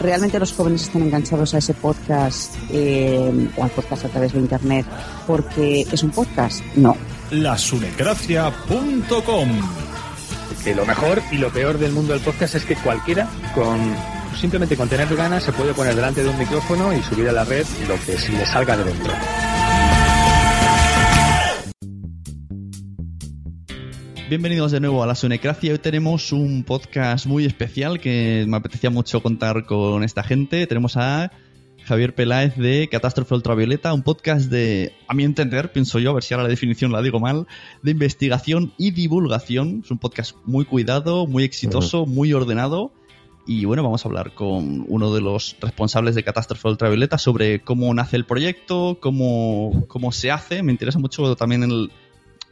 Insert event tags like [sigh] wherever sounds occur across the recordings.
¿Realmente los jóvenes están enganchados a ese podcast eh, o al podcast a través de Internet porque es un podcast? No. lasunecracia.com que lo mejor y lo peor del mundo del podcast es que cualquiera con simplemente con tener ganas se puede poner delante de un micrófono y subir a la red lo que se le salga de dentro. Bienvenidos de nuevo a la Sunecracia. Hoy tenemos un podcast muy especial que me apetecía mucho contar con esta gente. Tenemos a Javier Peláez de Catástrofe Ultravioleta, un podcast de, a mi entender, pienso yo, a ver si ahora la definición la digo mal, de investigación y divulgación. Es un podcast muy cuidado, muy exitoso, muy ordenado. Y bueno, vamos a hablar con uno de los responsables de Catástrofe Ultravioleta sobre cómo nace el proyecto, cómo, cómo se hace. Me interesa mucho también el,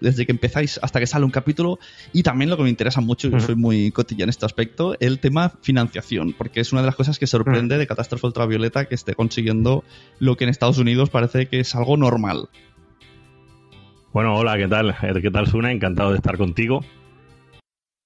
desde que empezáis hasta que sale un capítulo y también lo que me interesa mucho, yo soy muy cotilla en este aspecto, el tema financiación, porque es una de las cosas que sorprende de Catástrofe Ultravioleta que esté consiguiendo lo que en Estados Unidos parece que es algo normal. Bueno, hola, ¿qué tal? ¿Qué tal, Suna? Encantado de estar contigo.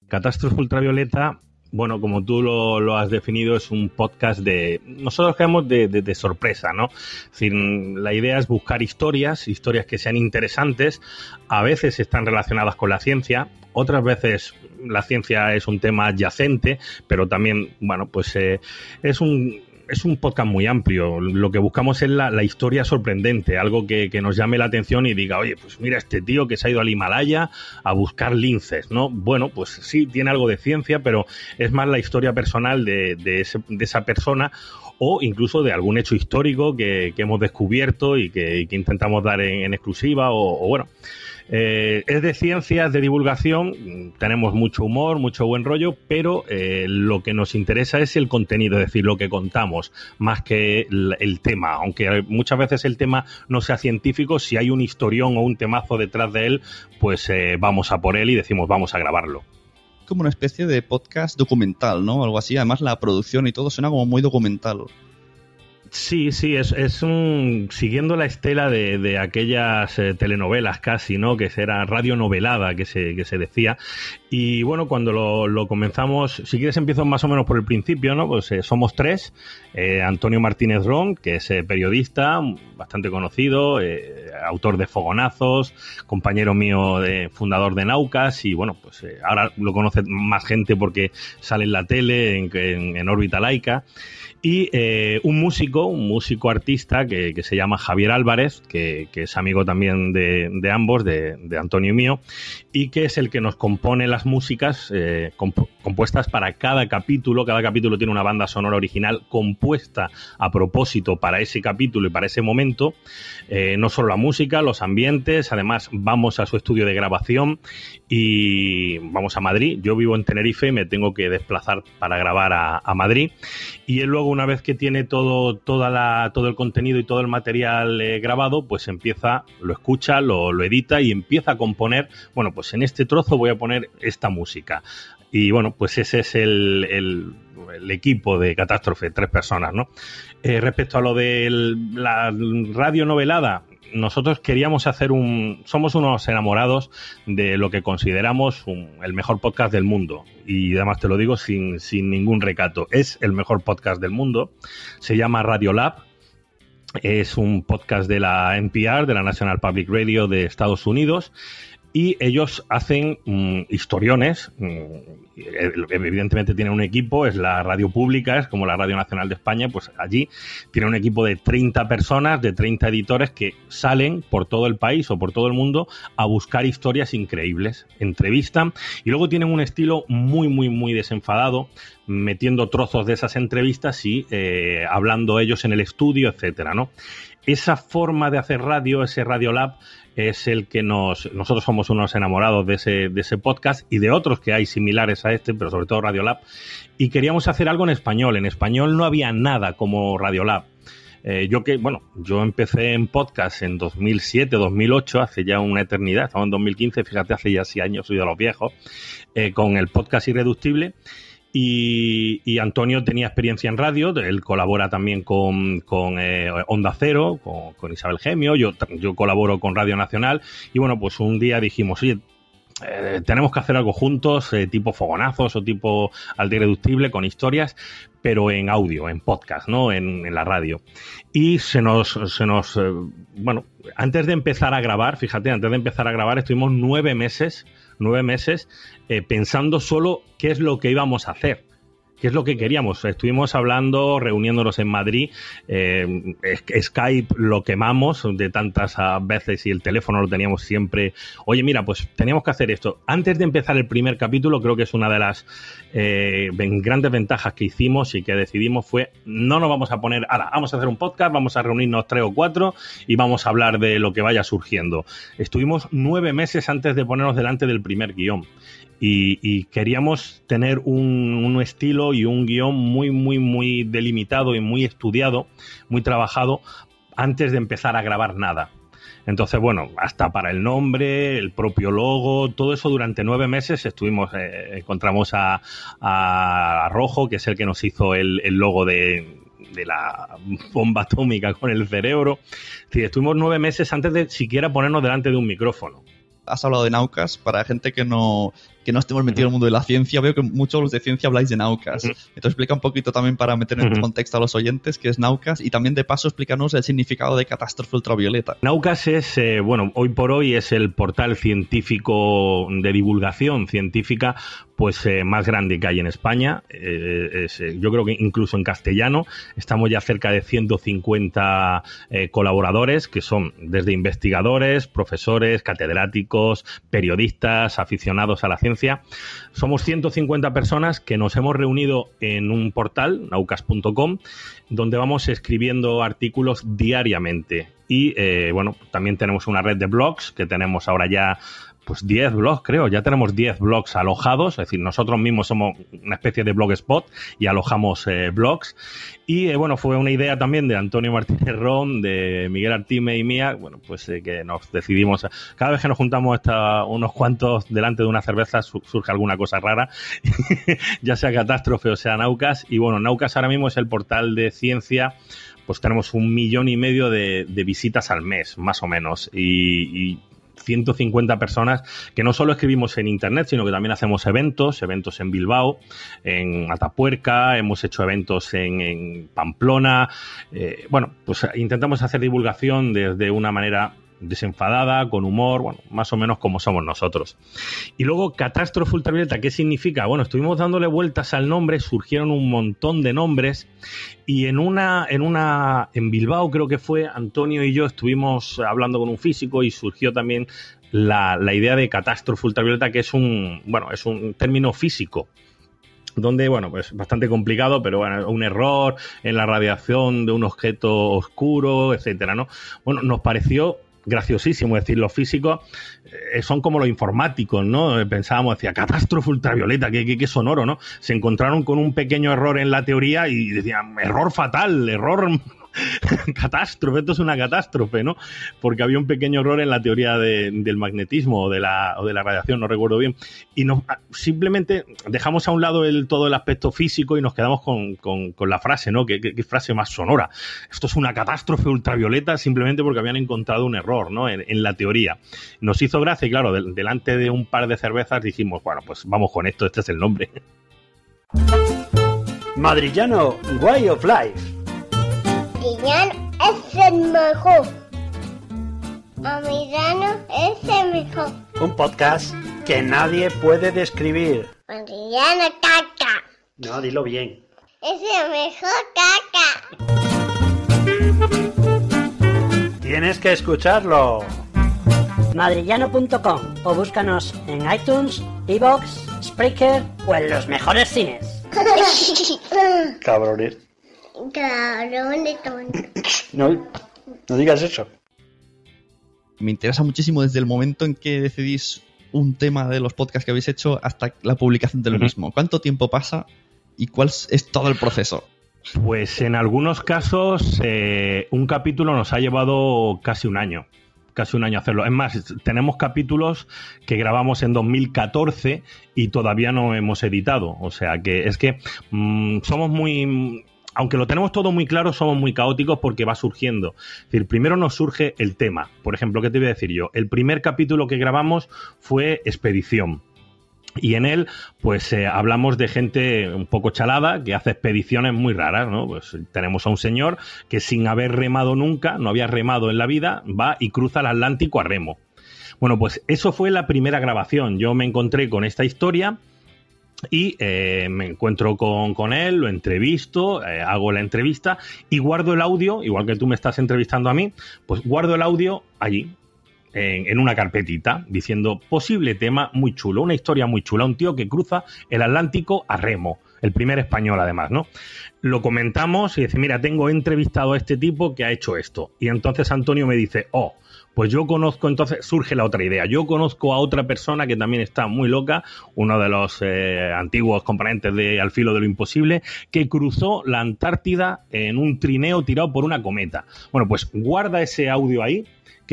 Catástrofe Ultravioleta, bueno, como tú lo, lo has definido, es un podcast de. Nosotros creemos de, de, de, sorpresa, ¿no? Es la idea es buscar historias, historias que sean interesantes. A veces están relacionadas con la ciencia, otras veces la ciencia es un tema adyacente, pero también, bueno, pues eh, es un es un podcast muy amplio. Lo que buscamos es la, historia sorprendente, algo que, nos llame la atención y diga, oye, pues mira este tío que se ha ido al Himalaya a buscar linces, ¿no? Bueno, pues sí, tiene algo de ciencia, pero es más la historia personal de, ese, de esa persona o incluso de algún hecho histórico que, que hemos descubierto y que, y que, intentamos dar en, en exclusiva o, o bueno. Eh, es de ciencias, de divulgación, tenemos mucho humor, mucho buen rollo, pero eh, lo que nos interesa es el contenido, es decir, lo que contamos, más que el, tema. Aunque muchas veces el tema no sea científico, si hay un historión o un temazo detrás de él, pues eh, vamos a por él y decimos vamos a grabarlo. Como una especie de podcast documental, ¿no? Algo así. Además, la producción y todo suena como muy documental Sí, sí, es, es un, siguiendo la estela de, de aquellas eh, telenovelas casi, ¿no? Que era radionovelada, que se, que se decía. Y bueno, cuando lo, lo, comenzamos, si quieres empiezo más o menos por el principio, ¿no? Pues eh, somos tres. Eh, Antonio Martínez Ron, que es periodista, bastante conocido, autor de Fogonazos, compañero mío, de, fundador de Naucas, y bueno, pues ahora lo conoce más gente porque sale en la tele, en, en, en órbita laica y eh, un músico, un músico artista que, que se llama Javier Álvarez, que, que es amigo también de, de ambos, de, de, Antonio y mío, y que es el que nos compone las músicas eh, comp compuestas para cada capítulo. Cada capítulo tiene una banda sonora original compuesta a propósito para ese capítulo y para ese momento. Eh, no solo la música, los ambientes, además vamos a su estudio de grabación y vamos a Madrid. Yo vivo en Tenerife, me tengo que desplazar para grabar a, a Madrid y él luego una vez que tiene todo, toda la, todo el contenido y todo el material eh, grabado, pues empieza, lo escucha, lo, edita y empieza a componer, bueno, pues en este trozo voy a poner esta música. Y bueno, pues ese es el, el, el equipo de Catástrofe, tres personas, ¿no? Eh, respecto a lo de la radio novelada, nosotros queríamos hacer un. Somos unos enamorados de lo que consideramos un, el mejor podcast del mundo. Y además te lo digo sin, sin ningún recato. Es el mejor podcast del mundo. Se llama Radiolab. Es un podcast de la NPR, de la National Public Radio de Estados Unidos y ellos hacen mmm, historiones. Mmm, evidentemente tienen un equipo, es la radio pública, es como la Radio Nacional de España, pues allí tiene un equipo de 30 personas, de 30 editores que salen por todo el país o por todo el mundo a buscar historias increíbles, entrevistan y luego tienen un estilo muy, muy, muy desenfadado, metiendo trozos de esas entrevistas y eh, hablando ellos en el estudio, etcétera, ¿no? Esa forma de hacer radio, ese Radio Lab, es el que nos. Nosotros somos unos enamorados de ese, de ese podcast y de otros que hay similares a este, pero sobre todo Radiolab. Y queríamos hacer algo en español. En español no había nada como Radiolab. Eh, yo que, bueno, yo empecé en podcast en 2007, 2008, hace ya una eternidad, estamos en 2015, fíjate, hace ya 6 años, soy de los viejos, eh, con el podcast Irreductible. Y, Antonio tenía experiencia en radio, él colabora también con, con eh, Onda Cero, con, Isabel Gemio, yo, yo colaboro con Radio Nacional y bueno, pues un día dijimos, oye, eh, tenemos que hacer algo juntos, eh, tipo fogonazos o tipo al irreductible con historias, pero en audio, en podcast, ¿no? En, en la radio. Y se nos, se nos, bueno, antes de empezar a grabar, fíjate, antes de empezar a grabar estuvimos nueve meses nueve meses eh, pensando solo qué es lo que íbamos a hacer. ¿Qué es lo que queríamos? Estuvimos hablando, reuniéndonos en Madrid, eh, Skype lo quemamos de tantas veces y el teléfono lo teníamos siempre. Oye, mira, pues teníamos que hacer esto. Antes de empezar el primer capítulo, creo que es una de las eh, grandes ventajas que hicimos y que decidimos fue, no nos vamos a poner, ahora, vamos a hacer un podcast, vamos a reunirnos tres o cuatro y vamos a hablar de lo que vaya surgiendo. Estuvimos nueve meses antes de ponernos delante del primer guion. Y, queríamos tener un, un, estilo y un guion muy, muy, muy delimitado y muy estudiado, muy trabajado antes de empezar a grabar nada. Entonces, bueno, hasta para el nombre, el propio logo, todo eso durante nueve meses estuvimos, eh, encontramos a, a, Rojo, que es el que nos hizo el, el logo de, de la bomba atómica con el cerebro. Sí, estuvimos nueve meses antes de siquiera ponernos delante de un micrófono has hablado de Naucas, para gente que no, que no estemos metidos en el mundo de la ciencia, veo que muchos los de ciencia habláis de Naucas. Entonces explica un poquito también para meter en contexto a los oyentes qué es Naucas y también de paso explícanos el significado de catástrofe ultravioleta. Naucas es, eh, bueno, hoy por hoy es el portal científico de divulgación científica pues eh, más grande que hay en España. Eh, es, yo creo que incluso en castellano estamos ya cerca de 150 eh, colaboradores que son desde investigadores, profesores, catedráticos, periodistas, aficionados a la ciencia. Somos 150 personas que nos hemos reunido en un portal, naucas.com, donde vamos escribiendo artículos diariamente. Y eh, bueno, también tenemos una red de blogs que tenemos ahora ya pues 10 blogs, creo. Ya tenemos 10 blogs alojados, es decir, nosotros mismos somos una especie de blogspot y alojamos eh, blogs. Y eh, bueno, fue una idea también de Antonio Martínez Ron, de Miguel Artime y mía, bueno, pues eh, que nos decidimos, cada vez que nos juntamos hasta unos cuantos delante de una cerveza su surge alguna cosa rara, [laughs] ya sea catástrofe o sea Naucas. Y bueno, Naucas ahora mismo es el portal de ciencia pues tenemos un millón y medio de, visitas al mes, más o menos. Y 150 personas que no solo escribimos en internet, sino que también hacemos eventos, eventos en Bilbao, en Atapuerca, hemos hecho eventos en, en Pamplona. Eh, bueno, pues intentamos hacer divulgación desde una manera desenfadada, con humor, bueno, más o menos como somos nosotros. Y luego, catástrofe ultravioleta, ¿qué significa? Bueno, estuvimos dándole vueltas al nombre, surgieron un montón de nombres y en una, en una, en Bilbao creo que fue, Antonio y yo estuvimos hablando con un físico y surgió también la, idea de catástrofe ultravioleta, que es un, bueno, es un término físico donde, bueno, pues bastante complicado, pero bueno, un error en la radiación de un objeto oscuro, etcétera, ¿no? Bueno, nos pareció graciosísimo. Es decir, los físicos eh, son como los informáticos, ¿no? Eh, pensábamos, decía, catástrofe ultravioleta, qué, qué, qué, sonoro, ¿no? Se encontraron con un pequeño error en la teoría y decían, error fatal, error [laughs] catástrofe, esto es una catástrofe, ¿no? Porque había un pequeño error en la teoría de, del magnetismo o de, la, o de la radiación, no recuerdo bien. Y nos, simplemente dejamos a un lado todo el aspecto físico y nos quedamos con, con, la frase, ¿no? ¿Qué, ¿Qué, frase más sonora? Esto es una catástrofe ultravioleta simplemente porque habían encontrado un error, ¿no? En, la teoría. Nos hizo gracia y claro, de, delante de un par de cervezas dijimos, bueno, pues vamos con esto, este es el nombre. Madrillano Way of Life Madrillano es el mejor. Madrillano es el mejor. Un podcast que nadie puede describir. Madrillano caca. No, dilo bien. Es el mejor caca. Tienes que escucharlo. Madrillano.com o búscanos en iTunes, Evox, Spreaker o en los mejores cines. [laughs] Cabrones. Cabrón de tonto. [coughs] No, no digas eso. Me interesa muchísimo desde el momento en que decidís un tema de los podcasts que habéis hecho hasta la publicación del uh -huh. mismo. ¿Cuánto tiempo pasa y cuál es todo el proceso? Pues en algunos casos eh, un capítulo nos ha llevado casi un año casi un año hacerlo. Es más, tenemos capítulos que grabamos en 2014 y todavía no hemos editado. O sea que es que mmm, somos muy aunque lo tenemos todo muy claro, somos muy caóticos porque va surgiendo. Es decir, primero nos surge el tema. Por ejemplo, ¿qué te voy a decir yo? El primer capítulo que grabamos fue Expedición. Y en él, pues eh, hablamos de gente un poco chalada que hace expediciones muy raras, ¿no? Pues tenemos a un señor que sin haber remado nunca, no había remado en la vida, va y cruza el Atlántico a remo. Bueno, pues eso fue la primera grabación. Yo me encontré con esta historia y eh, me encuentro con, con, él, lo entrevisto, eh, hago la entrevista y guardo el audio, igual que tú me estás entrevistando a mí, pues guardo el audio allí, en, en, una carpetita, diciendo posible tema muy chulo, una historia muy chula, un tío que cruza el Atlántico a remo, el primer español además, ¿no? Lo comentamos y dice, mira, tengo entrevistado a este tipo que ha hecho esto. Y entonces Antonio me dice, oh, pues yo conozco, entonces surge la otra idea. Yo conozco a otra persona que también está muy loca, uno de los eh, antiguos componentes de Al filo de lo imposible, que cruzó la Antártida en un trineo tirado por una cometa. Bueno, pues guarda ese audio ahí,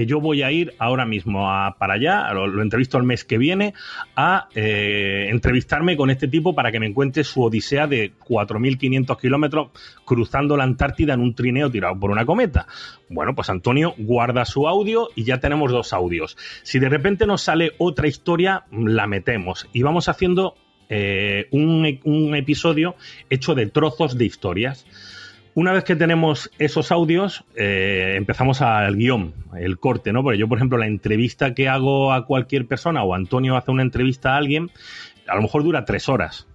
yo voy a ir ahora mismo a, para allá, lo, entrevisto el mes que viene, a eh, entrevistarme con este tipo para que me encuentre su odisea de 4.500 kilómetros cruzando la Antártida en un trineo tirado por una cometa. Bueno, pues Antonio guarda su audio y ya tenemos dos audios. Si de repente nos sale otra historia, la metemos y vamos haciendo eh, un episodio hecho de trozos de historias. Una vez que tenemos esos audios, eh, empezamos al guion, el corte, ¿no? Porque yo, por ejemplo, la entrevista que hago a cualquier persona o Antonio hace una entrevista a alguien, a lo mejor dura tres horas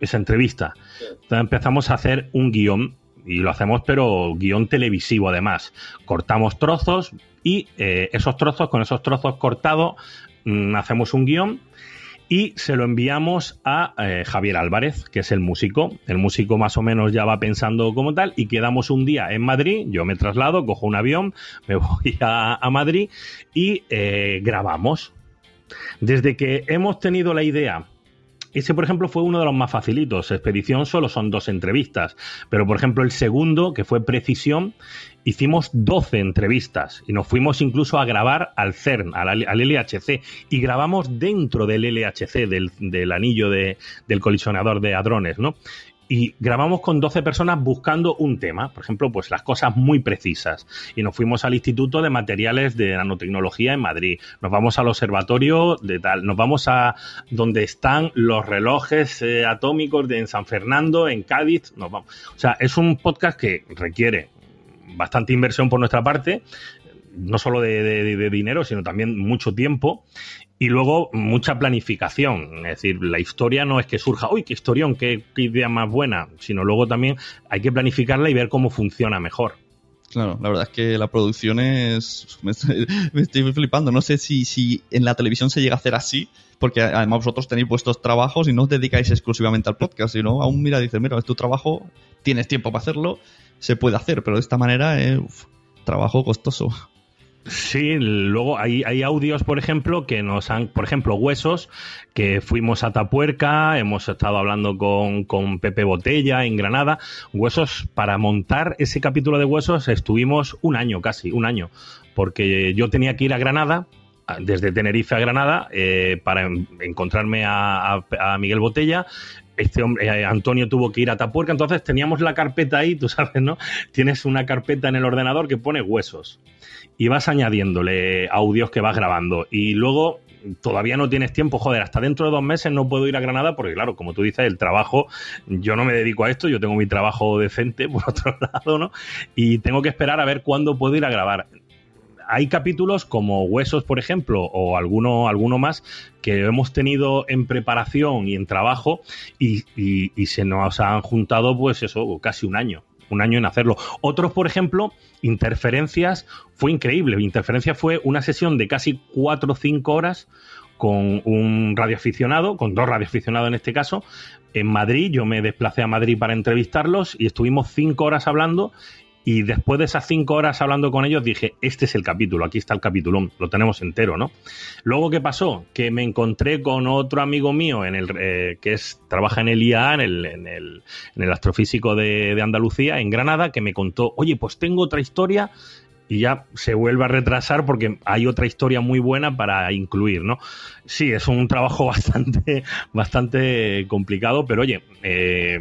esa entrevista. Entonces empezamos a hacer un guion y lo hacemos, pero guion televisivo además. Cortamos trozos y eh, esos trozos, con esos trozos cortados, mmm, hacemos un guion y se lo enviamos a eh, Javier Álvarez, que es el músico. El músico más o menos ya va pensando como tal y quedamos un día en Madrid, yo me traslado, cojo un avión, me [laughs] voy a, Madrid y eh, grabamos. Desde que hemos tenido la idea ese, por ejemplo, fue uno de los más facilitos. Expedición solo son dos entrevistas. Pero, por ejemplo, el segundo, que fue Precisión, hicimos 12 entrevistas y nos fuimos incluso a grabar al CERN, al, LHC, y grabamos dentro del LHC, del, del anillo de, del colisionador de hadrones, ¿no? Y grabamos con 12 personas buscando un tema, por ejemplo, pues las cosas muy precisas. Y nos fuimos al Instituto de Materiales de Nanotecnología en Madrid, nos vamos al observatorio de tal, nos vamos a donde están los relojes eh, atómicos de en San Fernando, en Cádiz, nos vamos. O sea, es un podcast que requiere bastante inversión por nuestra parte, no solo de, dinero, sino también mucho tiempo. Y luego mucha planificación. Es decir, la historia no es que surja, uy, qué historión, qué, idea más buena, sino luego también hay que planificarla y ver cómo funciona mejor. Claro, la verdad es que la producción es. [laughs] Me estoy, flipando. No sé si, si en la televisión se llega a hacer así, porque además vosotros tenéis vuestros trabajos y no os dedicáis exclusivamente al podcast, sino aún mira, dices, mira, es tu trabajo, tienes tiempo para hacerlo, se puede hacer, pero de esta manera es trabajo costoso. Sí, luego hay, audios, por ejemplo, que nos han, por ejemplo, Huesos, que fuimos a Tapuerca, hemos estado hablando con, Pepe Botella en Granada. Huesos, para montar ese capítulo de Huesos estuvimos un año casi, un año, porque yo tenía que ir a Granada, desde Tenerife a Granada, eh, para en- encontrarme a Miguel Botella. Este hombre, eh, Antonio tuvo que ir a Tapuerca, entonces teníamos la carpeta ahí, tú sabes, ¿no? Tienes una carpeta en el ordenador que pone huesos y vas añadiéndole audios que vas grabando. Y luego todavía no tienes tiempo, joder, hasta dentro de dos meses no puedo ir a Granada porque, claro, como tú dices, el trabajo, yo no me dedico a esto, yo tengo mi trabajo decente, [laughs] por otro lado, ¿no? Y tengo que esperar a ver cuándo puedo ir a grabar. Hay capítulos como Huesos, por ejemplo, o alguno, alguno más que hemos tenido en preparación y en trabajo y, y- y se nos han juntado, pues eso, casi un año un año en hacerlo. Otros, por ejemplo, Interferencias, fue increíble. Interferencias fue una sesión de casi cuatro o cinco horas con un radioaficionado, con dos radioaficionados en este caso, en Madrid. Yo me desplacé a Madrid para entrevistarlos y estuvimos cinco horas hablando. Y después de esas cinco horas hablando con ellos, dije: Este es el capítulo, aquí está el capítulón, lo tenemos entero, ¿no? Luego, ¿qué pasó? Que me encontré con otro amigo mío en el, eh, que es, trabaja en el IAA, en el, en el, en el astrofísico de, de Andalucía, en Granada, que me contó: Oye, pues tengo otra historia y ya se vuelve a retrasar porque hay otra historia muy buena para incluir, ¿no? Sí, es un trabajo [laughs] bastante, bastante complicado, pero oye, eh,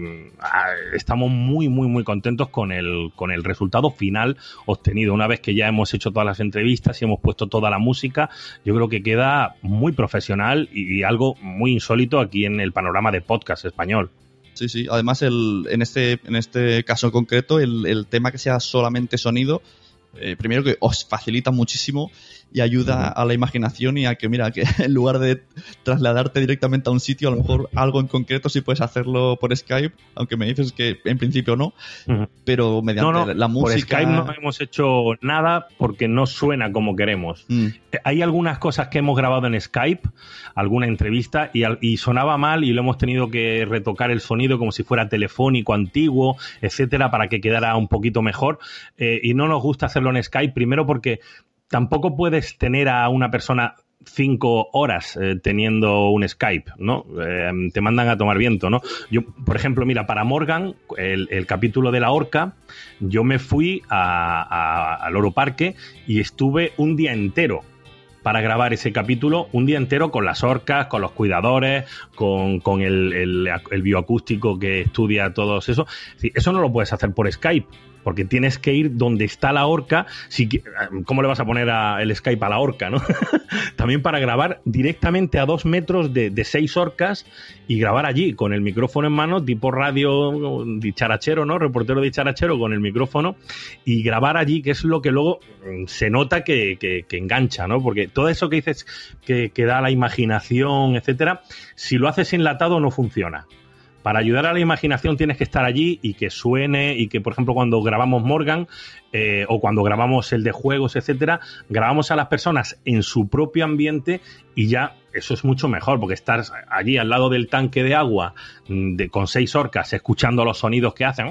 estamos muy, muy, muy contentos con el, con el resultado final obtenido. Una vez que ya hemos hecho todas las entrevistas y hemos puesto toda la música, yo creo que queda muy profesional y, y algo muy insólito aquí en el panorama de podcast español. Sí, sí. Además, el, en, este, en este caso en concreto, el, el tema que sea solamente sonido, eh, primero que os facilita muchísimo y ayuda a la imaginación y a que, mira, que [laughs] en lugar de trasladarte directamente a un sitio, a lo mejor algo en concreto sí puedes hacerlo por Skype, aunque me dices que en principio no, pero mediante No, no, la por música... Skype no hemos hecho nada porque no suena como queremos. Mm. Eh, Hay algunas cosas que hemos grabado en Skype, alguna entrevista, y, al- y sonaba mal y lo hemos tenido que retocar el sonido como si fuera telefónico, antiguo, etcétera, para que quedara un poquito mejor. Eh, y no nos gusta hacerlo en Skype, primero porque tampoco puedes tener a una persona cinco horas eh, teniendo un Skype, ¿no? Eh, te mandan a tomar viento, ¿no? Yo, por ejemplo, mira, para Morgan, el, capítulo de la orca, yo me fui a- a- Parque y estuve un día entero para grabar ese capítulo, un día entero con las orcas, con los cuidadores, con, con el, el- el bioacústico que estudia todo eso. Eso no lo puedes hacer por Skype, porque tienes que ir donde está la orca. Si, ¿Cómo le vas a poner el Skype a la orca, no? [laughs] También para grabar directamente a dos metros de, de seis orcas y grabar allí con el micrófono en mano, tipo radio dicharachero, ¿no? Reportero dicharachero con el micrófono y grabar allí, que es lo que luego mm, se nota que, que- que engancha, ¿no? Porque todo eso que dices que, que da la imaginación, etcétera, si lo haces enlatado no funciona. Para ayudar a la imaginación tienes que estar allí y que suene y que, por ejemplo, cuando grabamos Morgan eh, o cuando grabamos el de juegos, etcétera, grabamos a las personas en su propio ambiente y ya eso es mucho mejor porque estar allí al lado del tanque de agua mm, de, con seis orcas escuchando los sonidos que hacen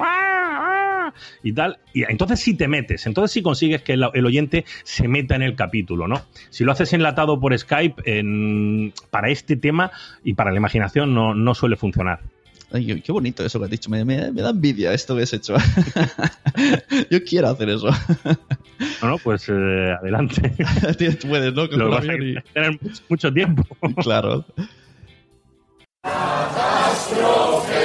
y tal, y entonces sí te metes, entonces sí consigues que el, oyente se meta en el capítulo, ¿no? Si lo haces enlatado por Skype, para este tema y para la imaginación no, no suele funcionar. Ay, qué bonito eso que has dicho. Me, da envidia esto que has hecho. [laughs] Yo quiero hacer eso. [laughs] no, no, pues eh, adelante. [laughs] Tú puedes, ¿no? Lo vas a tener mucho tiempo. claro. Catástrofe.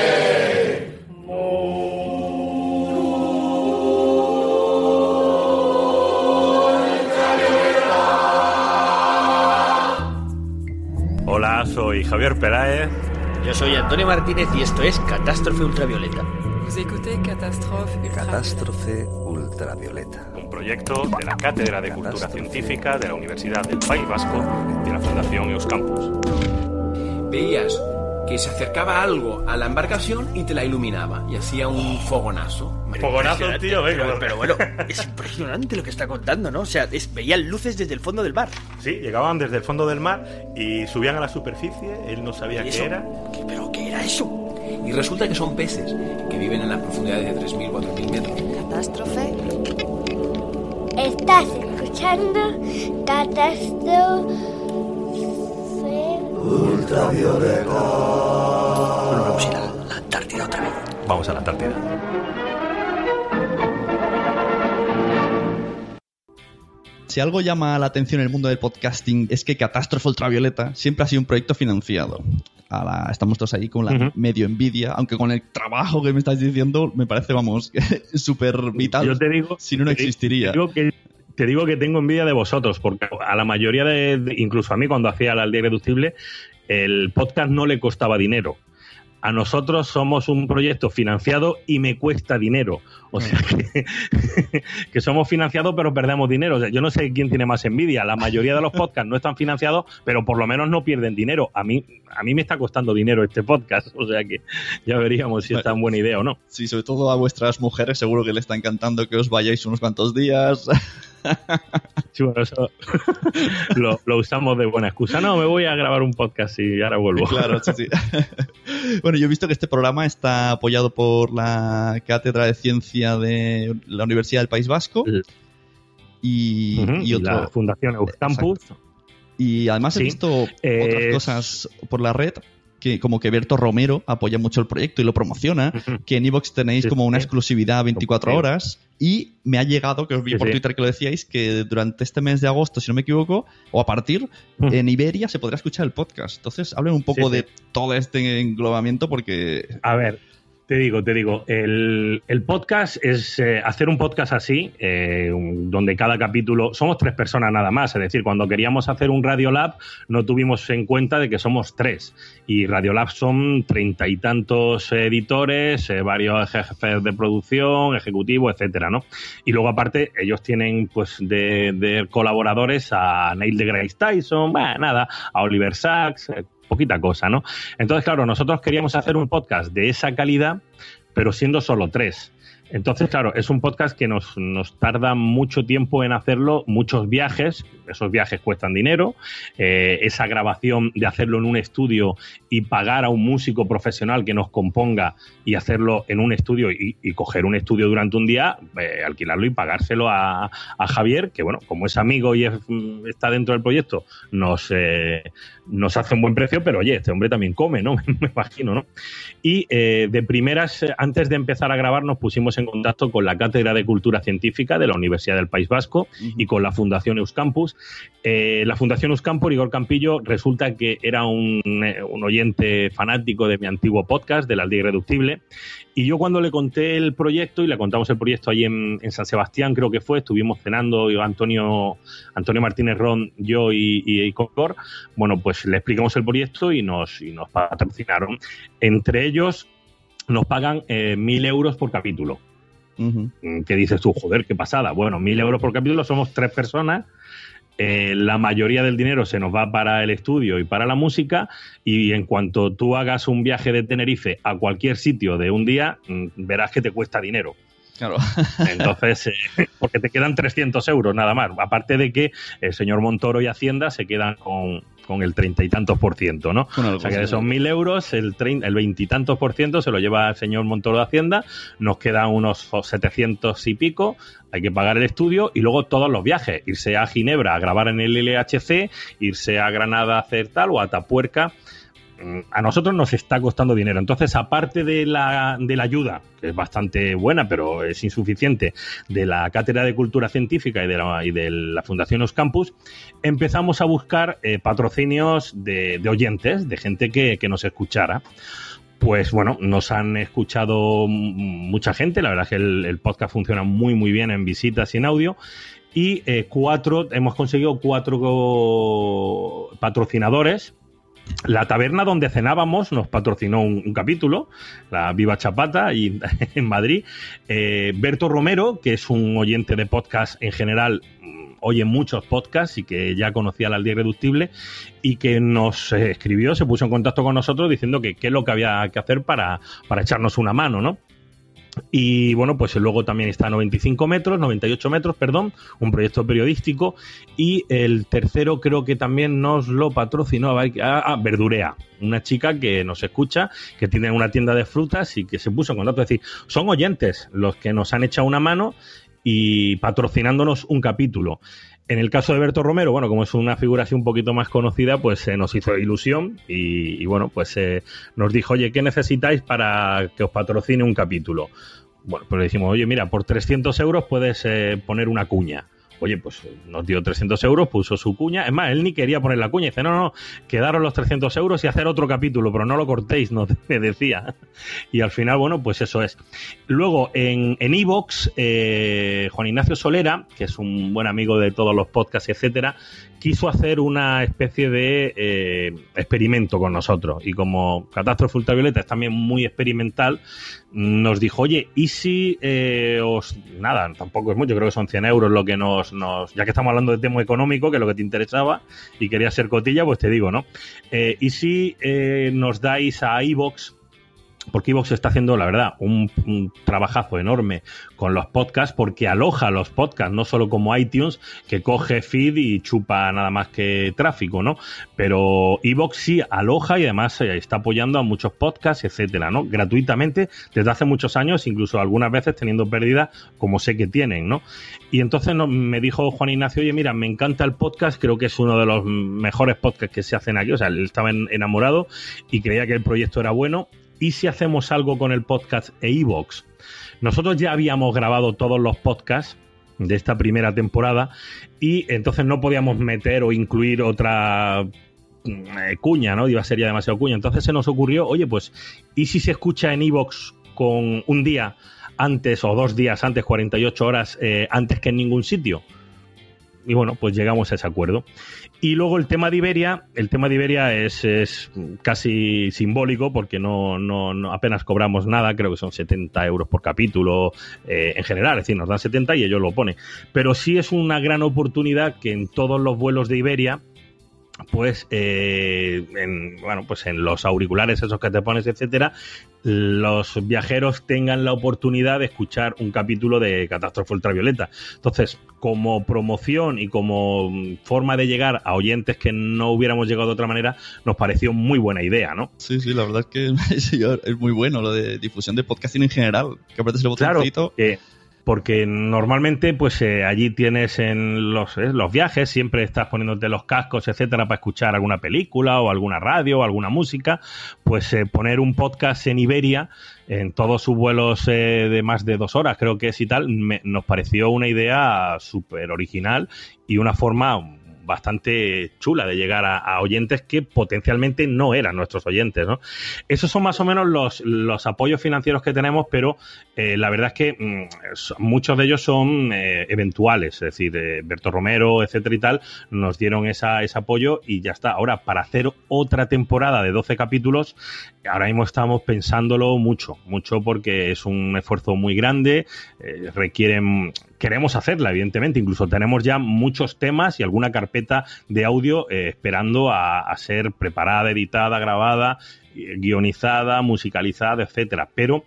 Hola, soy Javier Pelaez yo soy Antonio Martínez y esto es Catástrofe Ultravioleta. Catástrofe Ultravioleta. Un proyecto de la Cátedra de Cultura Científica de la Universidad del País Vasco y de la Fundación Euskampus. Veías que se acercaba algo a la embarcación y te la iluminaba y hacía un fogonazo. Fogonazo, Impresionante, tío, venga. Pero, pero bueno, es impresionante lo que está contando, ¿no? O sea, es- veían luces desde el fondo del bar. Sí, llegaban desde el fondo del mar y subían a la superficie. Él no sabía ¿Y qué era. ¿Pero qué era eso? Y resulta que son peces que viven en las profundidades de 3.000, 4.000 metros. Catástrofe. Estás escuchando Catástrofe Bueno, vamos a ir a la Antártida otra vez. Vamos a la Antártida. Si algo llama la atención en el mundo del podcasting es que Catástrofe Ultravioleta siempre ha sido un proyecto financiado. La- estamos todos ahí con la medio envidia, aunque con el trabajo que me estás diciendo me parece, vamos, [laughs] súper vital. Yo te digo, si no, no existiría. Te digo, que, te digo que tengo envidia de vosotros, porque a la mayoría de, de- incluso a mí cuando hacía la aldea irreductible, el podcast no le costaba dinero. A nosotros somos un proyecto financiado y me cuesta dinero. O sea que, [laughs] que somos financiados pero perdemos dinero. O sea, yo no sé quién tiene más envidia. La mayoría de los podcasts no están financiados, pero por lo menos no pierden dinero. A mí, a mí me está costando dinero este podcast. O sea que ya veríamos si es tan buena idea o no. Sí, sobre todo a vuestras mujeres seguro que le está encantando que os vayáis unos cuantos días. [laughs] Sí, bueno, eso lo, lo usamos de buena excusa. No, me voy a grabar un podcast y ahora vuelvo. Claro, sí, sí. [laughs] bueno, yo he visto que este programa está apoyado por la Cátedra de De la Universidad del País Vasco y, otro- la Fundación Euskampus. Y además he visto Eh, otras cosas por la red que como que Berto Romero apoya mucho el proyecto y lo promociona, que en Evox tenéis Sí, como una exclusividad 24 Sí. horas y me ha llegado, que os vi Sí, por. Twitter que lo decíais, que durante este mes de agosto, si no me equivoco, o a partir, en Iberia se podrá escuchar el podcast. Entonces, hablen un poco de todo este englobamiento porque... A ver, te digo, te digo, el, podcast es eh, hacer un podcast así, eh, donde cada capítulo, somos tres personas nada más, es decir, cuando queríamos hacer un Radiolab no tuvimos en cuenta de que somos tres y Radiolab son treinta y tantos editores, eh, varios jefes de producción, ejecutivos, etcétera, ¿no? Y luego aparte ellos tienen pues de, de colaboradores a Neil deGrasse Tyson, bah, nada, a Oliver Sacks, poquita cosa, ¿no? Entonces, claro, nosotros queríamos hacer un podcast de esa calidad, pero siendo solo tres. Entonces, claro, es un podcast que nos, nos tarda mucho tiempo en hacerlo, muchos viajes, esos viajes cuestan dinero, eh, esa grabación de hacerlo en un estudio y pagar a un músico profesional que nos componga y hacerlo en un estudio y, coger un estudio durante un día, eh, alquilarlo y pagárselo a, a Javier, que bueno, como es amigo y mm, está dentro del proyecto, nos, eh, nos hace un buen precio, pero oye, este hombre también come, ¿no? [laughs] Me imagino, ¿no? Y eh, de primeras, antes de empezar a grabar, nos pusimos en contacto con la Cátedra de Cultura Científica de la Universidad del País Vasco y con la Fundación Euskampus. Eh, la Fundación Euskampus, Igor Campillo, resulta que era un, eh, oyente fanático de mi antiguo podcast, de la Aldea Irreductible. Y yo cuando le conté el proyecto, y le contamos el proyecto allí en, en San Sebastián, creo que fue, estuvimos cenando Antonio, Antonio Martínez Ron, yo y, y Icor, bueno, pues le explicamos el proyecto y nos, y nos patrocinaron. Entre ellos nos pagan eh, mil euros por capítulo. Mm, ¿Qué dices tú? Joder, qué pasada. Bueno, mil euros por capítulo, somos tres personas. Eh, la mayoría del dinero se nos va para el estudio y para la música y en cuanto tú hagas un viaje de Tenerife a cualquier sitio de un día, mm, verás que te cuesta dinero. Claro. [laughs] Entonces, eh, porque te quedan 300 euros nada más. Aparte de que el señor Montoro y Hacienda se quedan con, con el treinta y tantos por ciento, ¿no? O sea que de esos mil euros, el trein- el veintitantos por ciento se lo lleva el señor Montoro de Hacienda, nos quedan unos 700 y pico, hay que pagar el estudio y luego todos los viajes, irse a Ginebra a grabar en el LHC, irse a Granada a hacer tal o a Tapuerca a nosotros nos está costando dinero. Entonces, aparte de la, de la ayuda, que es bastante buena, pero es insuficiente, de la Cátedra de Cultura Científica y de la, Fundación Os Campus, empezamos a buscar eh, patrocinios de, oyentes, de gente que, que nos escuchara. Pues bueno, nos han escuchado mucha gente, la verdad es que el, el podcast funciona muy muy bien en visitas y en audio. Y eh, cuatro, hemos conseguido cuatro patrocinadores la taberna donde cenábamos nos patrocinó un, capítulo, la Viva Chapata, y, [laughs] en Madrid. Eh, Berto Romero, que es un oyente de podcast en general, mm, oye muchos podcasts y que ya conocía la aldea irreductible y que nos eh, escribió, se puso en contacto con nosotros diciendo que qué es lo que había que hacer para, para echarnos una mano, ¿no? Y bueno, pues luego también está 95 metros, 98 metros, perdón, un proyecto periodístico. Y el tercero creo que también nos lo patrocinó a, a Verdurea, una chica que nos escucha, que tiene una tienda de frutas y que se puso en contacto. Es decir, son oyentes los que nos han echado una mano y patrocinándonos un capítulo. En el caso de Berto Romero, bueno, como es una figura así un poquito más conocida, pues se nos hizo ilusión y, y bueno, pues eh, nos dijo, oye, ¿qué necesitáis para que os patrocine un capítulo? Bueno, pues le dijimos, oye, mira, por 300 euros puedes eh, poner una cuña. Oye, pues nos dio 300 euros, puso su cuña. Es más, él ni quería poner la cuña. Dice, no, no, quedaron los 300 euros y hacer otro capítulo, pero no lo cortéis, [laughs] no me decía. Y al final, bueno, pues eso es. Luego, en Evox, eh, Juan Ignacio Solera, que es un buen amigo de todos los podcasts, etcétera, quiso hacer una especie de eh, experimento con nosotros. Y como Catástrofe Ultravioleta es también muy experimental, nos dijo, oye, ¿y si eh, os... Nada, tampoco es mucho, creo que son 100 euros lo que nos, nos... Ya que estamos hablando de tema económico, que es lo que te interesaba, y querías ser cotilla, pues te digo, ¿no? Eh, ¿Y si nos dais a iVox porque Evox está haciendo, la verdad, un, trabajazo enorme con los podcasts, porque aloja los podcasts, no solo como iTunes, que coge feed y chupa nada más que tráfico, ¿no? Pero Evox sí aloja y además eh, está apoyando a muchos podcasts, etcétera, ¿no? Gratuitamente desde hace muchos años, incluso algunas veces teniendo pérdidas, como sé que tienen, ¿no? Y entonces me dijo Juan Ignacio, oye, mira, me encanta el podcast, creo que es uno de los mejores podcasts que se hacen aquí, o sea, él estaba enamorado y creía que el proyecto era bueno ¿y si hacemos algo con el podcast e iVoox? Nosotros ya habíamos grabado todos los podcasts de esta primera temporada y entonces no podíamos meter o incluir otra eh, cuña, ¿no? Iba a ser demasiado cuña. Entonces se nos ocurrió, oye, pues, ¿y si se escucha en iVoox con un día antes o dos días antes, 48 horas eh, antes que en ningún sitio? Y bueno, pues llegamos a ese acuerdo. Y luego el tema de Iberia, el tema de Iberia es, es casi simbólico porque no, no, no, apenas cobramos nada, creo que son 70 euros por capítulo eh, en general, es decir, nos dan 70 y ellos lo ponen. Pero sí es una gran oportunidad que en todos los vuelos de Iberia, pues eh, en, bueno pues en los auriculares esos que te pones etcétera los viajeros tengan la oportunidad de escuchar un capítulo de Catástrofe Ultravioleta entonces como promoción y como forma de llegar a oyentes que no hubiéramos llegado de otra manera nos pareció muy buena idea ¿no? Sí, sí, la verdad es que [laughs] es muy bueno lo de difusión de podcasting en general que apretes el claro, que porque normalmente pues eh, allí tienes en los, eh, los viajes siempre estás poniéndote los cascos etcétera para escuchar alguna película o alguna radio o alguna música pues eh, poner un podcast en Iberia en todos sus vuelos eh, de más de dos horas creo que es y tal me, nos pareció una idea súper original y una forma bastante chula de llegar a, oyentes que potencialmente no eran nuestros oyentes, ¿no? Esos son más o menos los, los apoyos financieros que tenemos, pero eh, la verdad es que mmm, muchos de ellos son eh, eventuales, es decir, eh, Berto Romero, etcétera y tal, nos dieron esa, ese apoyo y ya está. Ahora, para hacer otra temporada de 12 capítulos, ahora mismo estamos pensándolo mucho, mucho porque es un esfuerzo muy grande, requieren queremos hacerla, evidentemente. Incluso tenemos ya muchos temas y alguna carpeta de audio eh, esperando a, a, ser preparada, editada, grabada, guionizada, musicalizada, etcétera. Pero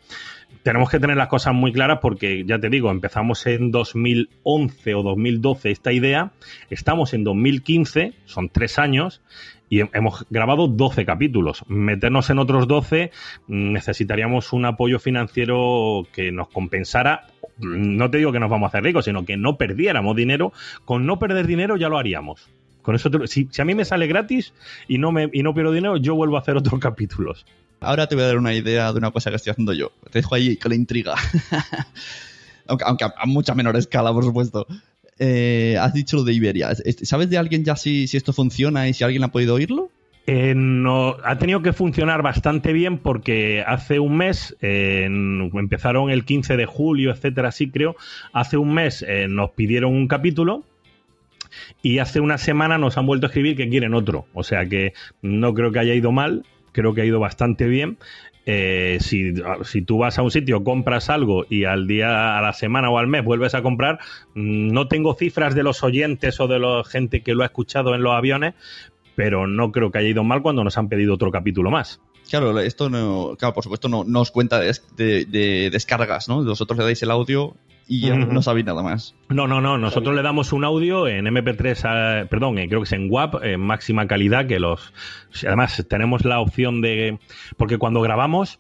tenemos que tener las cosas muy claras porque, ya te digo, empezamos en 2011 o 2012 esta idea, estamos en 2015, son tres años, y hemos grabado 12 capítulos. Meternos en otros 12 necesitaríamos un apoyo financiero que nos compensara. No te digo que nos vamos a hacer ricos, sino que no perdiéramos dinero. Con no perder dinero ya lo haríamos. Con eso, si, si, a mí me sale gratis y no, me, y no pierdo dinero, yo vuelvo a hacer otros [laughs] capítulos. Ahora te voy a dar una idea de una cosa que estoy haciendo yo. Te dejo ahí con la intriga. [laughs] aunque, aunque a, a mucha menor escala, por supuesto. Eh, has dicho lo de Iberia. ¿Sabes de alguien ya si, si esto funciona y si alguien ha podido oírlo? Eh, no, ha tenido que funcionar bastante bien porque hace un mes, eh, empezaron el 15 de julio, etcétera, sí creo, hace un mes eh, nos pidieron un capítulo y hace una semana nos han vuelto a escribir que quieren otro. O sea que no creo que haya ido mal, creo que ha ido bastante bien. Eh, si, si, tú vas a un sitio, compras algo y al día, a la semana o al mes vuelves a comprar, mm, no tengo cifras de los oyentes o de la gente que lo ha escuchado en los aviones, pero no creo que haya ido mal cuando nos han pedido otro capítulo más. Claro, esto no, claro, por supuesto no, no os cuenta de, de, de, descargas, ¿no? Vosotros le dais el audio y ya no sabéis nada más. No, no, no. Nosotros le damos un audio en MP3, perdón, creo que es en WAP, en máxima calidad, que los. Además, tenemos la opción de. Porque cuando grabamos,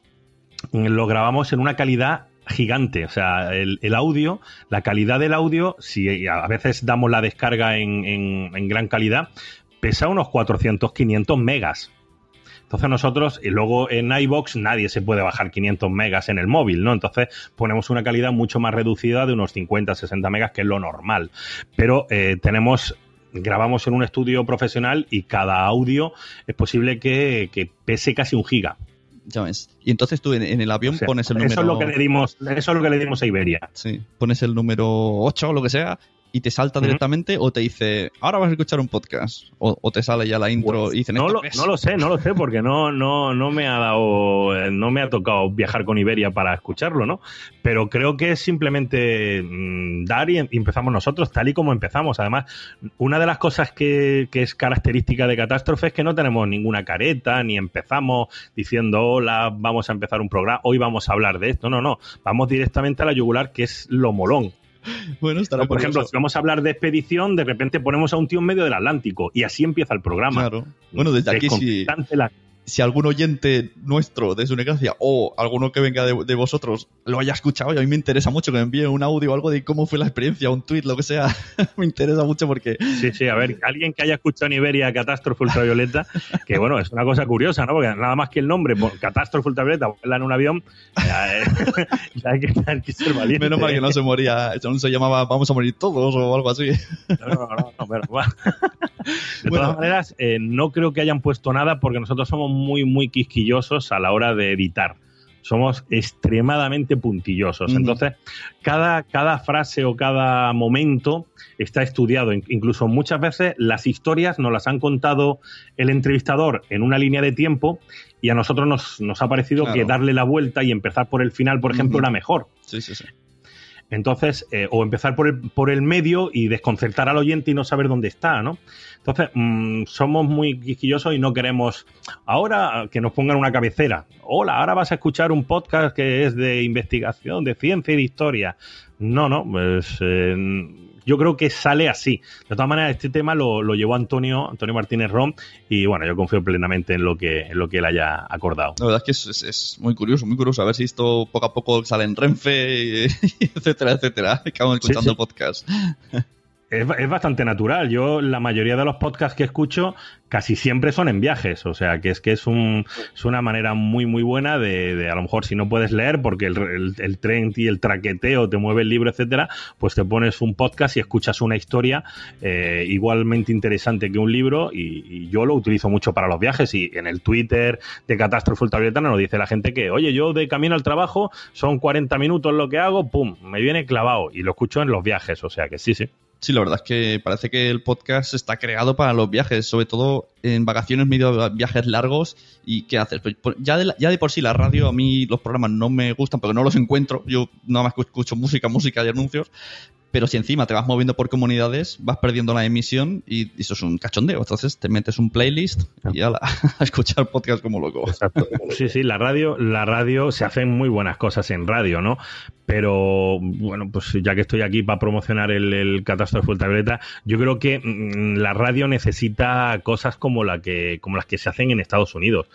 lo grabamos en una calidad gigante. O sea, el, el, audio, la calidad del audio, si a veces damos la descarga en, en, en gran calidad, pesa unos 400, 500 megas. Entonces nosotros, y luego en iBox nadie se puede bajar 500 megas en el móvil, ¿no? Entonces ponemos una calidad mucho más reducida de unos 50, 60 megas, que es lo normal. Pero eh, tenemos grabamos en un estudio profesional y cada audio es posible que, que pese casi un giga. Ya ves. Y entonces tú en, en el avión O sea, pones el número. Eso es lo que le dimos, eso es lo que le dimos a Iberia. Sí. Pones el número 8 o lo que sea y te salta directamente o te dice, ahora vas a escuchar un podcast. O, o te sale ya la intro y dicen, No "Esto lo, qué es?". no lo sé, no lo sé, porque no, no, no me ha dado, eh, no me ha tocado viajar con Iberia para escucharlo, ¿no? Pero creo que es simplemente mm, dar y em- y empezamos nosotros, tal y como empezamos. Además, una de las cosas que, que es característica de Catástrofe es que no tenemos ninguna careta, ni empezamos diciendo, hola, vamos a empezar un programa, hoy vamos a hablar de esto. No, no, vamos directamente a la yugular, que es lo molón. [laughs] Bueno, estará Por ejemplo, si vamos a hablar de expedición, de repente ponemos a un tío en medio del Atlántico y así empieza el programa. Claro. Bueno, desde aquí si, si algún oyente nuestro de Sunegracia o alguno que venga de, de vosotros lo haya escuchado, y a mí me interesa mucho que me envíen un audio o algo de cómo fue la experiencia, un tweet, lo que sea. [laughs] me interesa mucho porque Sí, sí, a ver, alguien que haya escuchado en Iberia Catástrofe Ultravioleta, [laughs] que bueno, es una cosa curiosa, ¿no? Porque nada más que el nombre, por- Catástrofe Ultravioleta, ponerla en un avión, [laughs] ya, eh, ya hay, que, hay que ser valiente. menos mal que no se moría, aún se llamaba Vamos a morir todos o algo así. No, no, no, no, pero, bueno. De todas maneras, eh, no creo que hayan puesto nada porque nosotros somos muy, muy quisquillosos a la hora de editar. Somos extremadamente puntillosos. Entonces, cada, cada frase o cada momento está estudiado. In- Incluso muchas veces las historias nos las han contado el entrevistador en una línea de tiempo y a nosotros nos, nos ha parecido Claro. que darle la vuelta y empezar por el final, por ejemplo, era mejor. Sí, sí, sí. Entonces, eh, o empezar por el, por el medio y desconcertar al oyente y no saber dónde está, ¿no? Entonces, mm, somos muy quisquillosos y no queremos ahora que nos pongan una cabecera. Hola, ahora vas a escuchar un podcast que es de investigación, de ciencia y de historia. No, no, pues eh, yo creo que sale así. De todas maneras, este tema lo, lo llevó Antonio, Antonio Martínez Rom, y bueno, yo confío plenamente en lo que, en lo que él haya acordado. La verdad es que es, es- es muy curioso, muy curioso. A ver si esto poco a poco sale en Renfe, y- [laughs] etcétera, etcétera. Acabo escuchando sí. el podcast. Es, bastante natural. Yo, la mayoría de los podcasts que escucho, casi siempre son en viajes. O sea, que es que es, un, es una manera muy, muy buena de, a lo mejor, si no puedes leer, porque el, el, el tren y el traqueteo te mueve el libro, etcétera, pues te pones un podcast y escuchas una historia eh, igualmente interesante que un libro. Y, y yo lo utilizo mucho para los viajes. Y en el Twitter de Catástrofe Ultravioleta nos dice la gente que, oye, yo de camino al trabajo son 40 minutos lo que hago, pum, me viene clavado. Y lo escucho en los viajes. O sea, que sí, sí. Sí, la verdad es que parece que el podcast está creado para los viajes, sobre todo en vacaciones, medio viajes largos. ¿Y qué haces? Pues, ya, de ya de por sí la radio, a mí los programas no me gustan porque no los encuentro. Yo nada más escucho música, música y anuncios. Pero si encima te vas moviendo por comunidades, vas perdiendo la emisión y eso es un cachondeo. Entonces te metes un playlist y ala, [laughs] a escuchar podcast como loco. [laughs] Sí, sí, la radio, la radio se hacen muy buenas cosas en radio, ¿no? Pero bueno, pues ya que estoy aquí para promocionar el, el Catástrofe Ultravioleta, yo creo que mm, la radio necesita cosas como la que, como las que se hacen en Estados Unidos.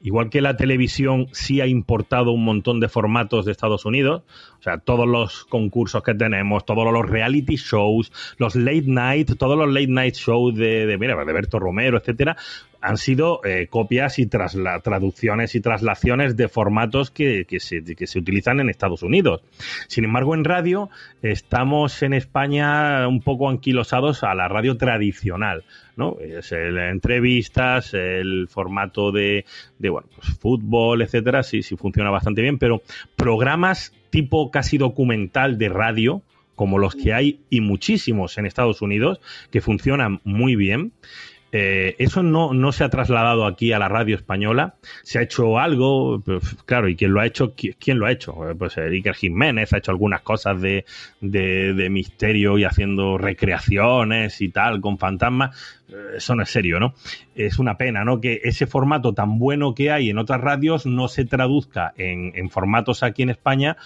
Igual que la televisión sí ha importado un montón de formatos de Estados Unidos, o sea, todos los concursos que tenemos, todos los reality shows, los late night, todos los late night shows de, mira, de Berto Romero, etcétera, han sido eh, copias y trasla- traducciones y traslaciones de formatos que se utilizan en Estados Unidos. Sin embargo, en radio estamos en España un poco anquilosados a la radio tradicional. ¿No? Es el, entrevistas, el formato de, de bueno, pues, fútbol, etcétera, sí, sí funciona bastante bien, pero programas tipo casi documental de radio, como los que hay y muchísimos en Estados Unidos, que funcionan muy bien. Eh, eso no, no se ha trasladado aquí a la radio española. Se ha hecho algo, pues, claro, ¿y quién lo ha hecho? ¿Qui- ¿Quién lo ha hecho? Eh, Pues Iker Jiménez ha hecho algunas cosas de, de, misterio y haciendo recreaciones y tal con fantasmas. Eh, Eso no es serio, ¿no? Es una pena, ¿no? Que ese formato tan bueno que hay en otras radios no se traduzca en, formatos aquí en España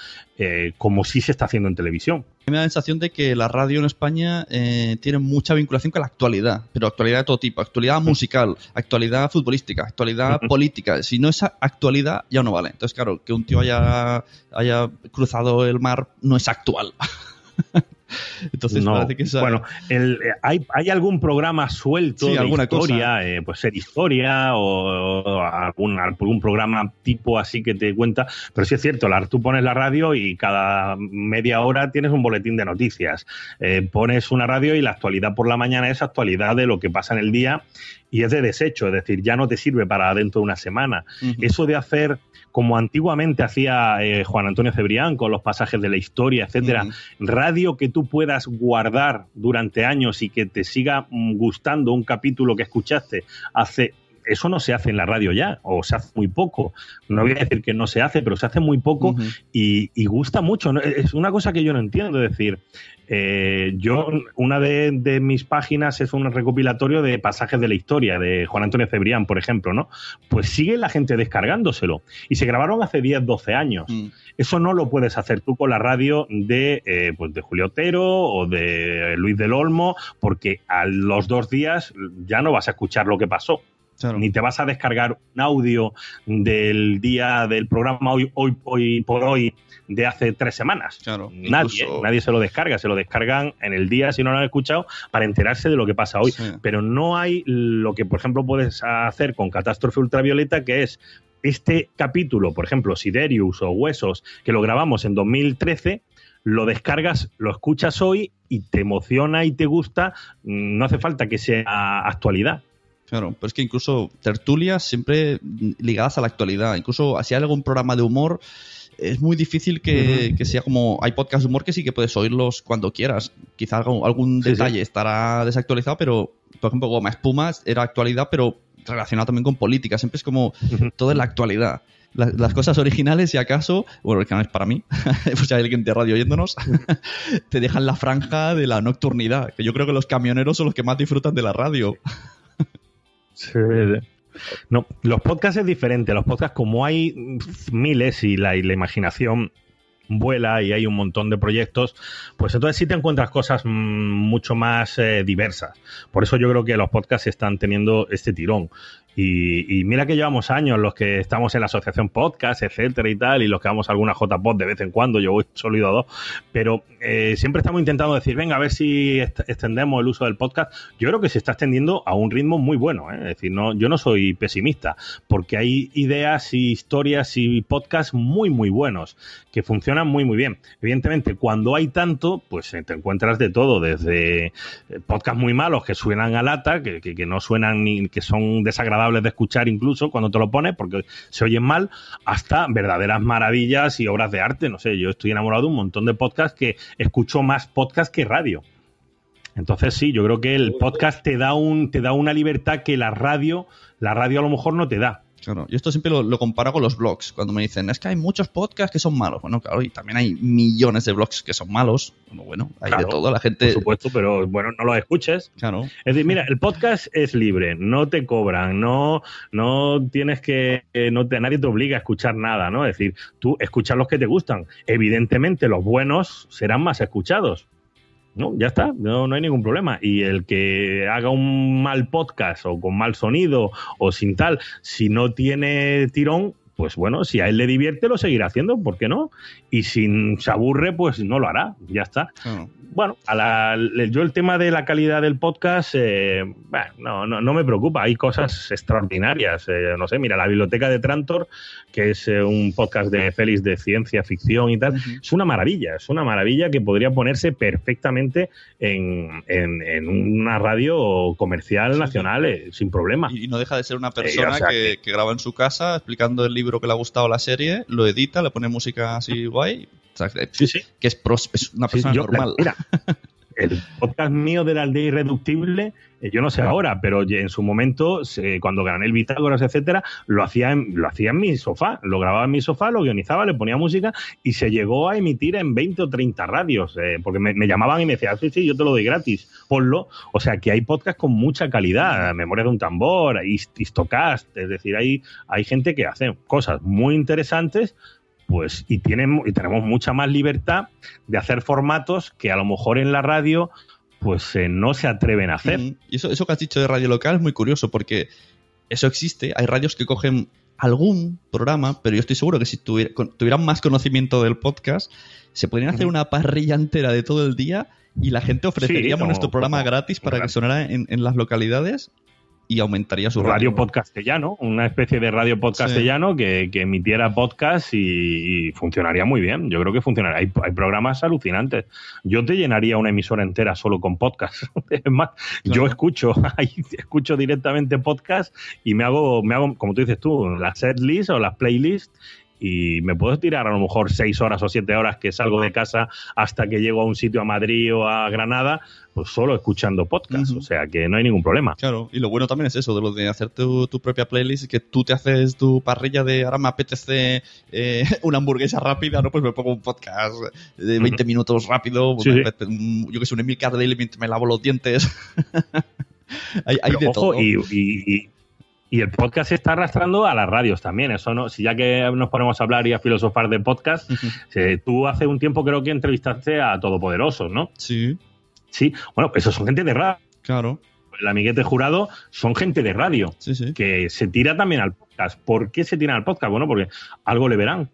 como sí se está haciendo en televisión. Me da la sensación de que la radio en España eh, tiene mucha vinculación con la actualidad, pero actualidad de todo tipo, actualidad musical, actualidad futbolística, actualidad política. Si no es actualidad, ya no vale. Entonces, claro, que un tío haya, haya cruzado el mar no es actual. [laughs] Entonces No, parece que esa- Bueno, el- eh, ¿hay, ¿hay algún programa suelto Sí, de alguna historia? eh, pues ser historia o, o algún, algún programa tipo así que te cuenta. Pero sí es cierto, la- tú pones la radio y cada media hora tienes un boletín de noticias. Eh, pones una radio y la actualidad por la mañana es actualidad de lo que pasa en el día y es de desecho, es decir, ya no te sirve para dentro de una semana. Eso de hacer como antiguamente hacía eh, Juan Antonio Cebrián con los pasajes de la historia, etcétera, radio que tú puedas guardar durante años y que te siga mm, gustando un capítulo que escuchaste hace eso no se hace en la radio ya, o se hace muy poco. No voy a decir que no se hace, pero se hace muy poco y, y gusta mucho. Es una cosa que yo no entiendo. Es decir, eh, yo, una de, de mis páginas es un recopilatorio de pasajes de la historia de Juan Antonio Cebrián, por ejemplo, ¿no? Pues sigue la gente descargándoselo. Y se grabaron hace 10, 12 años. Eso no lo puedes hacer tú con la radio de, eh, pues de Julio Otero o de Luis del Olmo, porque a los dos días ya no vas a escuchar lo que pasó. Ni te vas a descargar un audio del día del programa hoy, hoy, hoy por hoy de hace tres semanas. nadie, incluso- nadie se lo descarga, se lo descargan en el día si no lo han escuchado para enterarse de lo que pasa hoy. Pero no hay lo que, por ejemplo, puedes hacer con Catástrofe Ultravioleta, que es este capítulo, por ejemplo, Siderius o Huesos, que lo grabamos en 2013, lo descargas, lo escuchas hoy y te emociona y te gusta. Mm, No hace falta que sea actualidad. Claro, pero es que incluso tertulias siempre ligadas a la actualidad. Incluso si hay algún programa de humor, es muy difícil que, que sea como. Hay podcasts de humor que sí que puedes oírlos cuando quieras. Quizá algún, algún Sí, detalle sí. estará desactualizado, pero por ejemplo, Goma Espuma era actualidad, pero relacionado también con política. Siempre es como todo en la actualidad. La- Las, cosas originales, si acaso, bueno, originales para mí, [laughs] pues si hay alguien de radio oyéndonos, [laughs] te dejan la franja de la nocturnidad. Que yo creo que los camioneros son los que más disfrutan de la radio. No, los podcasts es diferente. Los podcasts, como hay miles y la, imaginación vuela y hay un montón de proyectos, pues entonces sí te encuentras cosas mm, mucho más eh, diversas. Por eso yo creo que los podcasts están teniendo este tirón. Y, mira que llevamos años los que estamos en la asociación podcast, etcétera y tal, y los que vamos a alguna JPod de vez en cuando, yo voy solo he ido a dos, pero eh, siempre estamos intentando decir, venga, a ver si extendemos el uso del podcast. Yo creo que se está extendiendo a un ritmo muy bueno, ¿eh? es decir, no, yo no soy pesimista, porque hay ideas y historias y podcasts muy, muy buenos, que funcionan muy, muy bien. Evidentemente, cuando hay tanto, pues eh, te encuentras de todo, desde podcasts muy malos que suenan a lata, que- que no suenan ni que son desagradables de escuchar incluso cuando te lo pones, porque se oyen mal, hasta verdaderas maravillas y obras de arte. No sé, yo estoy enamorado de un montón de podcasts que escucho más podcast que radio. Entonces sí, yo creo que el podcast te da un te da una libertad que la radio la radio a lo mejor no te da. Claro, yo esto siempre lo, lo comparo con los blogs. Cuando me dicen, es que hay muchos podcasts que son malos. Bueno, claro, y también hay millones de blogs que son malos. Bueno, bueno, hay Claro, de todo. La gente. Por supuesto, pero bueno, no lo escuches. Claro. Es decir, mira, el podcast es libre, no te cobran, no, no tienes que, eh, no te, nadie te obliga a escuchar nada, ¿no? Es decir, tú escuchas los que te gustan. Evidentemente, los buenos serán más escuchados. No, ya está, no, no hay ningún problema. Y el que haga un mal podcast o con mal sonido o sin tal, si no tiene tirón, pues bueno, si a él le divierte, lo seguirá haciendo, ¿por qué no? Y si se aburre, pues no lo hará, ya está. Bueno, a la- yo el tema de la calidad del podcast, eh, bueno, no, no, no me preocupa. Hay cosas extraordinarias. eh, no sé, mira, la biblioteca de Trantor, que es eh, un podcast de Félix de ciencia ficción y tal, es una maravilla. Es una maravilla que podría ponerse perfectamente en, en- en una radio comercial nacional sin problema. Y no deja de ser una persona o sea que, que graba en su casa explicando el libro que le ha gustado la serie, lo edita, le pone música así guay, O sea, que, que es, pros- es una Sí, persona yo- normal. mira, [laughs] el podcast mío de la aldea irreductible, eh, yo no sé ahora, pero en su momento, cuando gané el Bitágoras, etcétera, lo hacía, en, lo hacía en mi sofá, lo grababa en mi sofá, lo guionizaba, le ponía música y se llegó a emitir en 20 o 30 radios, eh, porque me, llamaban y me decían, sí, sí, yo te lo doy gratis, ponlo. O sea, que hay podcasts con mucha calidad, Memoria de un tambor, Hist- Histocast, es decir, hay, hay gente que hace cosas muy interesantes pues y tienen y tenemos mucha más libertad de hacer formatos que a lo mejor en la radio pues eh, no se atreven a hacer. Y eso, eso que has dicho de radio local es muy curioso porque eso existe. Hay radios que cogen algún programa, pero yo estoy seguro que si con- tuvieran más conocimiento del podcast, se podrían hacer una parrilla entera de todo el día y la gente ofreceríamos nuestro programa gratis para que sonara en, en las localidades y aumentaría su radio radio. podcastellano, una especie de radio podcastellano que, que emitiera podcast y, y funcionaría muy bien. Yo creo que funcionaría. Hay, hay programas alucinantes. Yo te llenaría una emisora entera solo con podcast. [laughs] es más, yo escucho, [laughs] escucho directamente podcast y me hago, me hago, como tú dices tú, las setlist o las playlists y me puedo tirar a lo mejor seis horas o siete horas que salgo de casa hasta que llego a un sitio a Madrid o a Granada, pues solo escuchando podcast. O sea que no hay ningún problema. Claro, y lo bueno también es eso, de lo de hacer tu, tu propia playlist, que tú te haces tu parrilla de ahora me apetece eh, [laughs] una hamburguesa rápida, ¿no? Pues me pongo un podcast de 20 minutos rápido, Sí, me sí. yo que sé, un Emil Daily mientras me lavo los dientes. [laughs] hay hay Pero, de ojo, todo. Y, y- y- y el podcast se está arrastrando a las radios también. Eso no, si ya que nos ponemos a hablar y a filosofar de podcast, eh, tú hace un tiempo creo que entrevistaste a Todopoderosos, ¿no? Sí. Sí, bueno, esos son gente de radio. Claro. El amiguete jurado son gente de radio que se tira también al podcast. ¿Por qué se tiran al podcast? Bueno, porque algo le verán.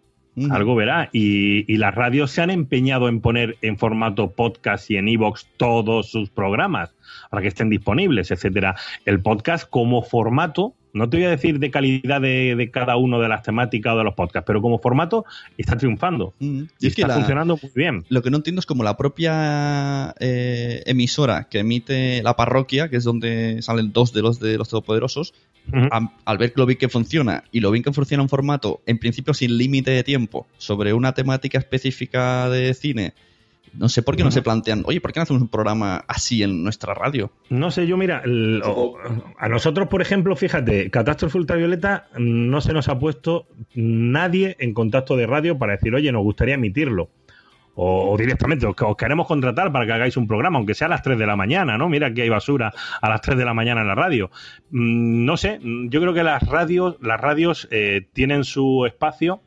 Algo verá. Y, y las radios se han empeñado en poner en formato podcast y en iVoox todos sus programas para que estén disponibles, etcétera. El podcast como formato, no te voy a decir de calidad de, de cada uno de las temáticas o de los podcasts, pero como formato está triunfando. Y Y es que está la- funcionando muy bien. Lo que no entiendo es como la propia eh, emisora que emite la parroquia, que es donde salen dos de los de los todopoderosos, al ver lo bien que funciona y lo bien que funciona un formato, en principio sin límite de tiempo, sobre una temática específica de cine, no sé por qué no se plantean, oye, ¿por qué no hacemos un programa así en nuestra radio? No sé, yo mira, el- o- a nosotros, por ejemplo, fíjate, Catástrofe Ultravioleta no se nos ha puesto nadie en contacto de radio para decir, oye, nos gustaría emitirlo. O, o directamente, os, os queremos contratar para que hagáis un programa, aunque sea a las 3 de la mañana, ¿no? Mira que hay basura a las 3 de la mañana en la radio. Mm, no sé, mm, yo creo que las radios, las radios eh, tienen su espacio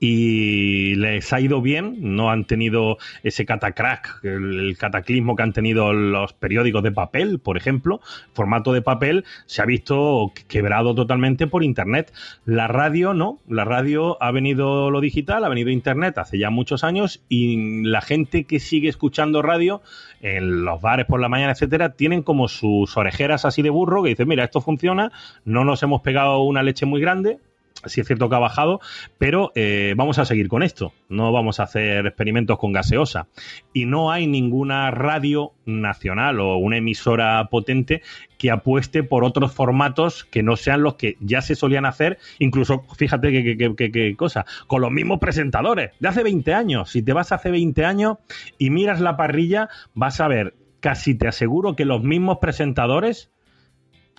y les ha ido bien, no han tenido ese catacrack, el, cataclismo que han tenido los periódicos de papel, por ejemplo, formato de papel se ha visto quebrado totalmente por internet. La radio no, la radio ha venido lo digital, ha venido internet hace ya muchos años y la gente que sigue escuchando radio en los bares por la mañana, etcétera, tienen como sus orejeras así de burro que dicen, mira, esto funciona, no nos hemos pegado una leche muy grande, sí es cierto que ha bajado, pero eh, vamos a seguir con esto. No vamos a hacer experimentos con gaseosa. Y no hay ninguna radio nacional o una emisora potente que apueste por otros formatos que no sean los que ya se solían hacer, incluso, fíjate qué cosa, con los mismos presentadores de hace 20 años. Si te vas hace 20 años y miras la parrilla, vas a ver, casi te aseguro que los mismos presentadores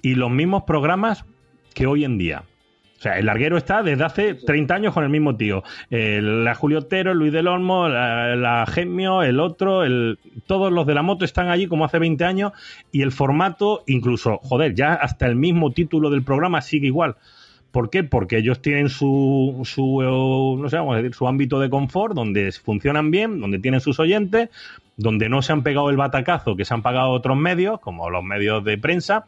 y los mismos programas que hoy en día. O sea, el larguero está desde hace 30 años con el mismo tío. El- la Julio Otero, el Luis del Olmo, la, la Gemio, el otro, el, todos los de la moto están allí como hace 20 años y el formato, incluso, joder, ya hasta el mismo título del programa sigue igual. ¿Por qué? Porque ellos tienen su, su no sé, vamos a decir, su ámbito de confort, donde funcionan bien, donde tienen sus oyentes, donde no se han pegado el batacazo que se han pagado otros medios, como los medios de prensa,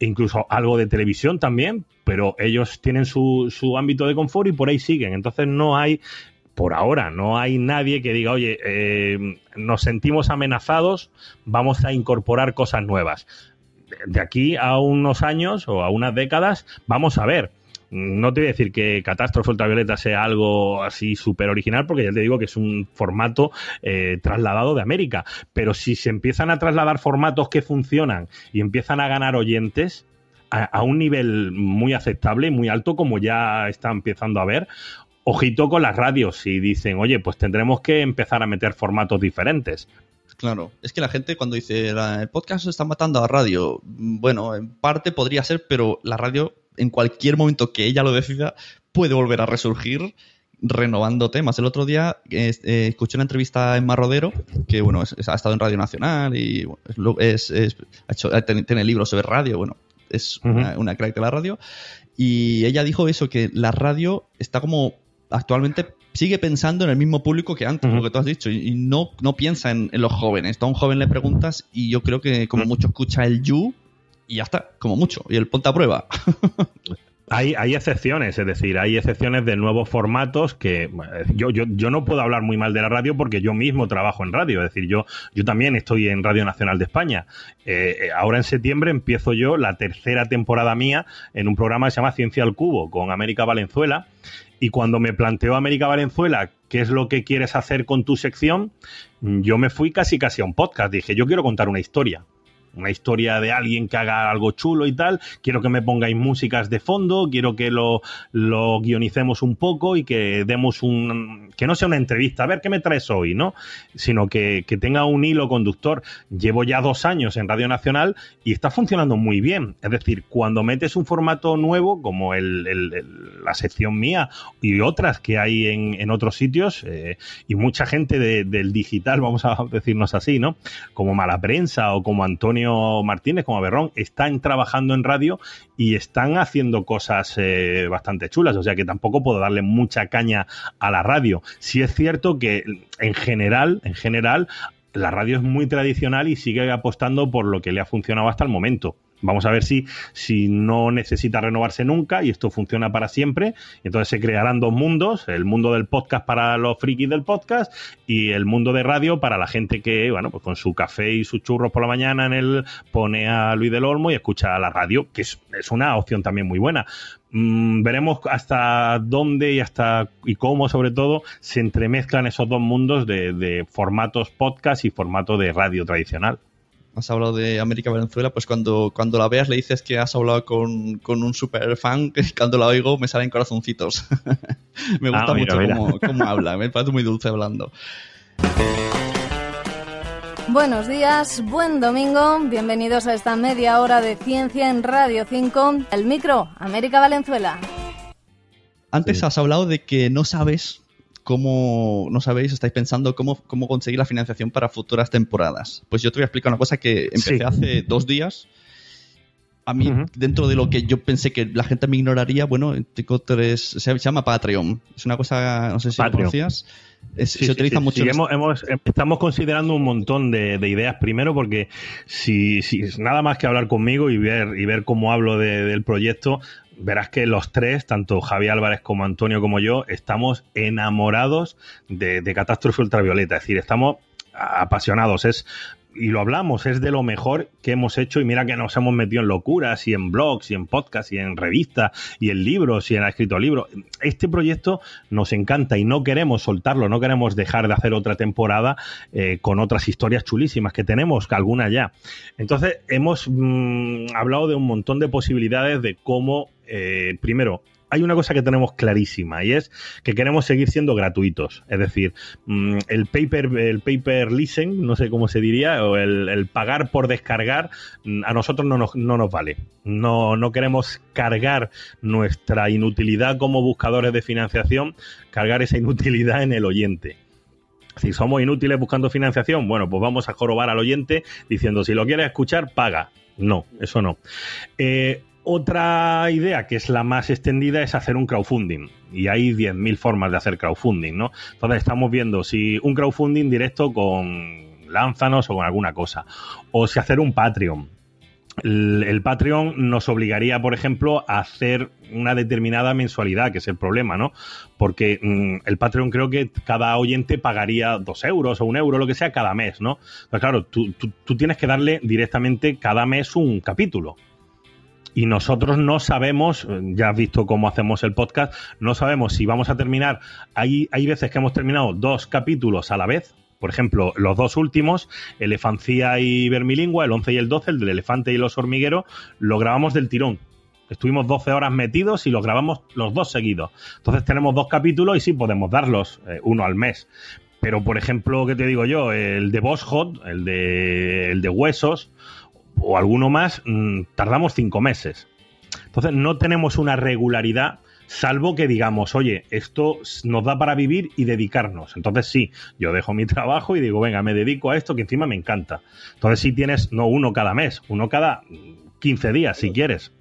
incluso algo de televisión también, pero ellos tienen su, su ámbito de confort y por ahí siguen. Entonces no hay, por ahora, no hay nadie que diga, oye, eh, nos sentimos amenazados, vamos a incorporar cosas nuevas. De aquí a unos años o a unas décadas, vamos a ver. No te voy a decir que Catástrofe Ultravioleta sea algo así súper original, porque ya te digo que es un formato eh, trasladado de América. Pero si se empiezan a trasladar formatos que funcionan y empiezan a ganar oyentes a, un nivel muy aceptable muy alto, como ya está empezando a ver, ojito con las radios si dicen, oye, pues tendremos que empezar a meter formatos diferentes. Claro, es que la gente cuando dice el podcast está matando a radio, bueno, en parte podría ser, pero la radio en cualquier momento que ella lo decida puede volver a resurgir renovando temas. El otro día eh, escuché una entrevista en Marrodero, que bueno, ha estado en Radio Nacional y es, ha hecho, tiene libros sobre radio, bueno, es una, una crack de la radio. Y ella dijo eso, que la radio está como actualmente sigue pensando en el mismo público que antes, lo que tú has dicho, y no, no piensa en, los jóvenes. a un joven le preguntas y yo creo que como mucho escucha el you y ya está, como mucho, y el ponte a prueba. [laughs] Hay, hay, excepciones, es decir, hay excepciones de nuevos formatos que yo, yo, yo, no puedo hablar muy mal de la radio porque yo mismo trabajo en radio, es decir, yo, yo también estoy en Radio Nacional de España. Eh, eh, ahora en septiembre empiezo yo la tercera temporada mía en un programa que se llama Ciencia al Cubo con América Valenzuela. Y cuando me planteó América Valenzuela qué es lo que quieres hacer con tu sección, yo me fui casi casi a un podcast. Dije, yo quiero contar una historia una historia de alguien que haga algo chulo y tal, quiero que me pongáis músicas de fondo, quiero que lo, lo guionicemos un poco y que demos un... que no sea una entrevista, a ver qué me traes hoy, ¿no? Sino que, que tenga un hilo conductor. Llevo ya dos años en Radio Nacional y está funcionando muy bien. Es decir, cuando metes un formato nuevo, como el, la sección mía y otras que hay en, en otros sitios, eh, y mucha gente del digital, [laughs] vamos a decirnos así, ¿no? Como Mala Prensa o como Antonio Martínez, como Berrón, están trabajando en radio y están haciendo cosas eh, bastante chulas, o sea que tampoco puedo darle mucha caña a la radio. Si es cierto que en general, en general, la radio es muy tradicional y sigue apostando por lo que le ha funcionado hasta el momento. Vamos a ver si, si no necesita renovarse nunca y esto funciona para siempre. Entonces se crearán dos mundos, el mundo del podcast para los frikis del podcast y el mundo de radio para la gente que, bueno, pues con su café y sus churros por la mañana en el pone a Luis del Olmo y escucha la radio, que es, una opción también muy buena. Mm, veremos hasta dónde y hasta y cómo sobre todo se entremezclan esos dos mundos de, de formatos podcast y formato de radio tradicional has hablado de América Venezuela, pues cuando, cuando la veas le dices que has hablado con, un super fan, que cuando la oigo me salen corazoncitos. [laughs] me gusta ah, mucho Cómo, [laughs] habla, me parece muy dulce hablando. Buenos días, buen domingo, bienvenidos a esta media hora de ciencia en Radio 5, el micro, América Valenzuela. Antes has hablado de que no sabes cómo, no sabéis, estáis pensando cómo, cómo conseguir la financiación para futuras temporadas. Pues yo te voy a explicar una cosa que empecé hace dos días. A mí, dentro de lo que yo pensé que la gente me ignoraría, bueno, tengo tres, se llama Patreon. Es una cosa, no sé si lo conocías. se utiliza mucho. hemos, estamos considerando un montón de, ideas primero porque si, si nada más que hablar conmigo y ver, y ver cómo hablo del proyecto, verás que los tres, tanto Javi Álvarez como Antonio como yo, estamos enamorados de, de Catástrofe Ultravioleta. Es decir, estamos apasionados. Es y lo hablamos, es de lo mejor que hemos hecho y mira que nos hemos metido en locuras y en blogs y en podcasts y en revistas y en libros y en escrito libros. Este proyecto nos encanta y no queremos soltarlo, no queremos dejar de hacer otra temporada eh, con otras historias chulísimas que tenemos, que alguna ya. Entonces hemos mm, hablado de un montón de posibilidades de cómo, eh, primero, hay una cosa que tenemos clarísima y es que queremos seguir siendo gratuitos. Es decir, mm, el paper, el paper listen, no sé cómo se diría, o el, pagar por descargar, mm, a nosotros no nos, no nos vale. No, no queremos cargar nuestra inutilidad como buscadores de financiación, cargar esa inutilidad en el oyente si somos inútiles buscando financiación, bueno, pues vamos a jorobar al oyente diciendo si lo quieres escuchar, paga. No, eso no. Eh, otra idea, que es la más extendida, es hacer un crowdfunding. Y hay 10.000 formas de hacer crowdfunding, ¿no? Entonces estamos viendo si un crowdfunding directo con Lánzanos o con alguna cosa. O si hacer un Patreon. El, Patreon nos obligaría, por ejemplo, a hacer una determinada mensualidad, que es el problema, ¿no? Porque mm, el Patreon creo que cada oyente pagaría dos euros o un euro, lo que sea, cada mes, ¿no? Pues claro, tú tienes que darle directamente cada mes un capítulo y nosotros no sabemos, ya has visto cómo hacemos el podcast, no sabemos si vamos a terminar. Hay, hay veces que hemos terminado dos capítulos a la vez. Por ejemplo, los dos últimos, Elefancia y Vermilingua, el 11 y el 12, el del elefante y los hormigueros, lo grabamos del tirón. Estuvimos 12 horas metidos y los grabamos los dos seguidos. Entonces tenemos dos capítulos y sí podemos darlos eh, uno al mes. Pero, por ejemplo, ¿qué te digo yo? El de Boss Hot, el de, el de Huesos o alguno más, mm, tardamos cinco meses. Entonces no tenemos una regularidad salvo que digamos, oye, esto nos da para vivir y dedicarnos. Entonces sí, yo dejo mi [laughs] trabajo y digo, venga, me dedico a esto que encima me encanta. Entonces sí tienes, no uno cada mes, uno cada 15 días, si quieres.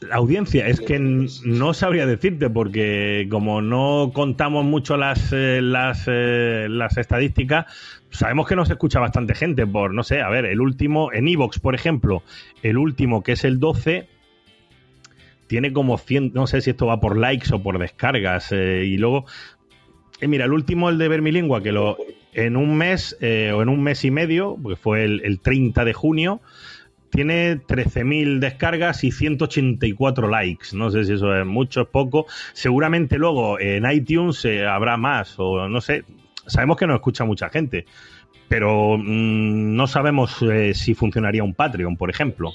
La audiencia, es que no sabría decirte porque como no contamos mucho las, eh, las, eh, las estadísticas, sabemos que nos escucha bastante gente por, no sé, a ver, el último, en Evox, por ejemplo, el último que es el 12, tiene como 100, no sé si esto va por likes o por descargas, eh, y luego, mira, el último, el de Vermilingua, que lo, en un mes o en un mes y medio, porque fue el, el 30 de junio, tiene 13.000 descargas y 184 likes. No sé si eso es mucho, es poco. Seguramente luego en iTunes eh, habrá más o no sé. Sabemos que no escucha mucha gente, pero mmm, no sabemos eh, si funcionaría un Patreon, por ejemplo.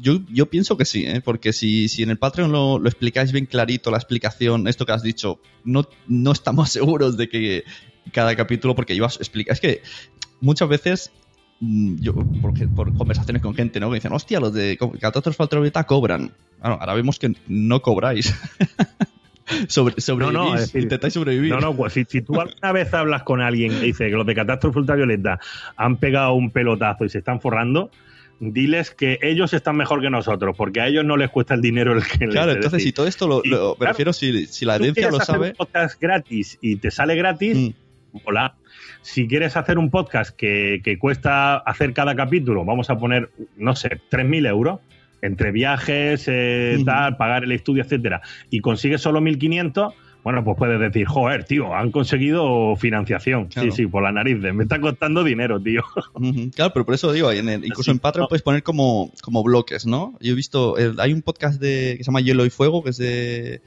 Yo, yo pienso que sí, ¿eh? porque si, si en el Patreon lo, explicáis bien clarito, la explicación, esto que has dicho, no, no estamos [laughs] seguros de que cada capítulo, porque ibas a explicar, es que muchas veces yo, por, por, conversaciones con gente, ¿no? Que dicen, hostia, los de Catástrofe Ultravioleta cobran. Bueno, ahora vemos que no cobráis. [laughs] Sobre, sobrevivís, no, no, decir, intentáis sobrevivir. No, no, pues si, si, tú alguna vez hablas con alguien que dice que los de Catástrofe Ultravioleta han pegado un pelotazo y se están forrando, diles que ellos están mejor que nosotros, porque a ellos no les cuesta el dinero el que Claro, les entonces si todo esto lo, lo me claro, refiero, si, si la audiencia lo sabe. Podcast gratis y te sale gratis, mm. hola si quieres hacer un podcast que, que, cuesta hacer cada capítulo, vamos a poner, no sé, 3.000 euros, entre viajes, eh, tal, pagar el estudio, etcétera, y consigues solo 1.500, bueno, pues puedes decir, joder, tío, han conseguido financiación. Claro. Sí, sí, por la nariz, me está costando dinero, tío. Uh -huh. Claro, pero por eso digo, en el, incluso Así, en Patreon no. puedes poner como, como bloques, ¿no? Yo he visto, el, hay un podcast de, que se llama Hielo y Fuego, que es de,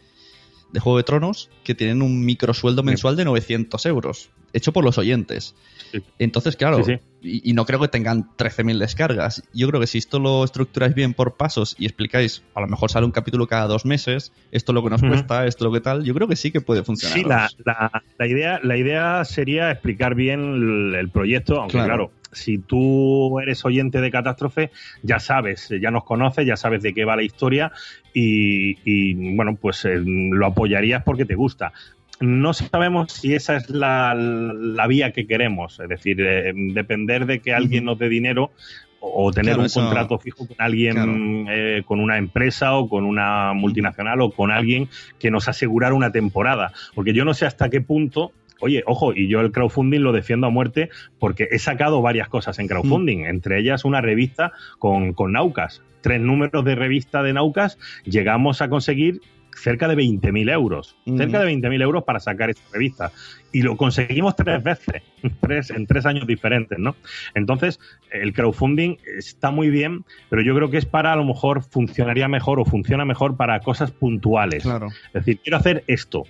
de Juego de Tronos, que tienen un microsueldo mensual de 900 euros hecho por los oyentes. Sí. Entonces, claro, sí, sí. Y, y, no creo que tengan 13.000 descargas. Yo creo que si esto lo estructuráis bien por pasos y explicáis, a lo mejor sale un capítulo cada dos meses, esto es lo que nos uh -huh. cuesta, esto es lo que tal, yo creo que sí que puede funcionar. Sí, la, la, la, idea, la idea sería explicar bien el, el proyecto, aunque claro. claro si tú eres oyente de Catástrofe, ya sabes, ya nos conoces, ya sabes de qué va la historia y, y bueno, pues eh, lo apoyarías porque te gusta no sabemos si esa es la, la, vía que queremos, es decir, eh, depender de que alguien nos dé dinero o tener claro, un eso, contrato fijo con alguien, claro. eh, con una empresa o con una multinacional o con alguien que nos asegurara una temporada. Porque yo no sé hasta qué punto Oye, ojo, y yo el crowdfunding lo defiendo a muerte porque he sacado varias cosas en crowdfunding, mm. entre ellas una revista con, con Naucas. Tres números de revista de Naucas, llegamos a conseguir cerca de 20.000 euros. Mm. Cerca de 20.000 euros para sacar esta revista. Y lo conseguimos tres veces, [laughs] tres, en tres años diferentes, ¿no? Entonces, el crowdfunding está muy bien, pero yo creo que es para, a lo mejor, funcionaría mejor o funciona mejor para cosas puntuales. Claro. Es decir, quiero hacer esto.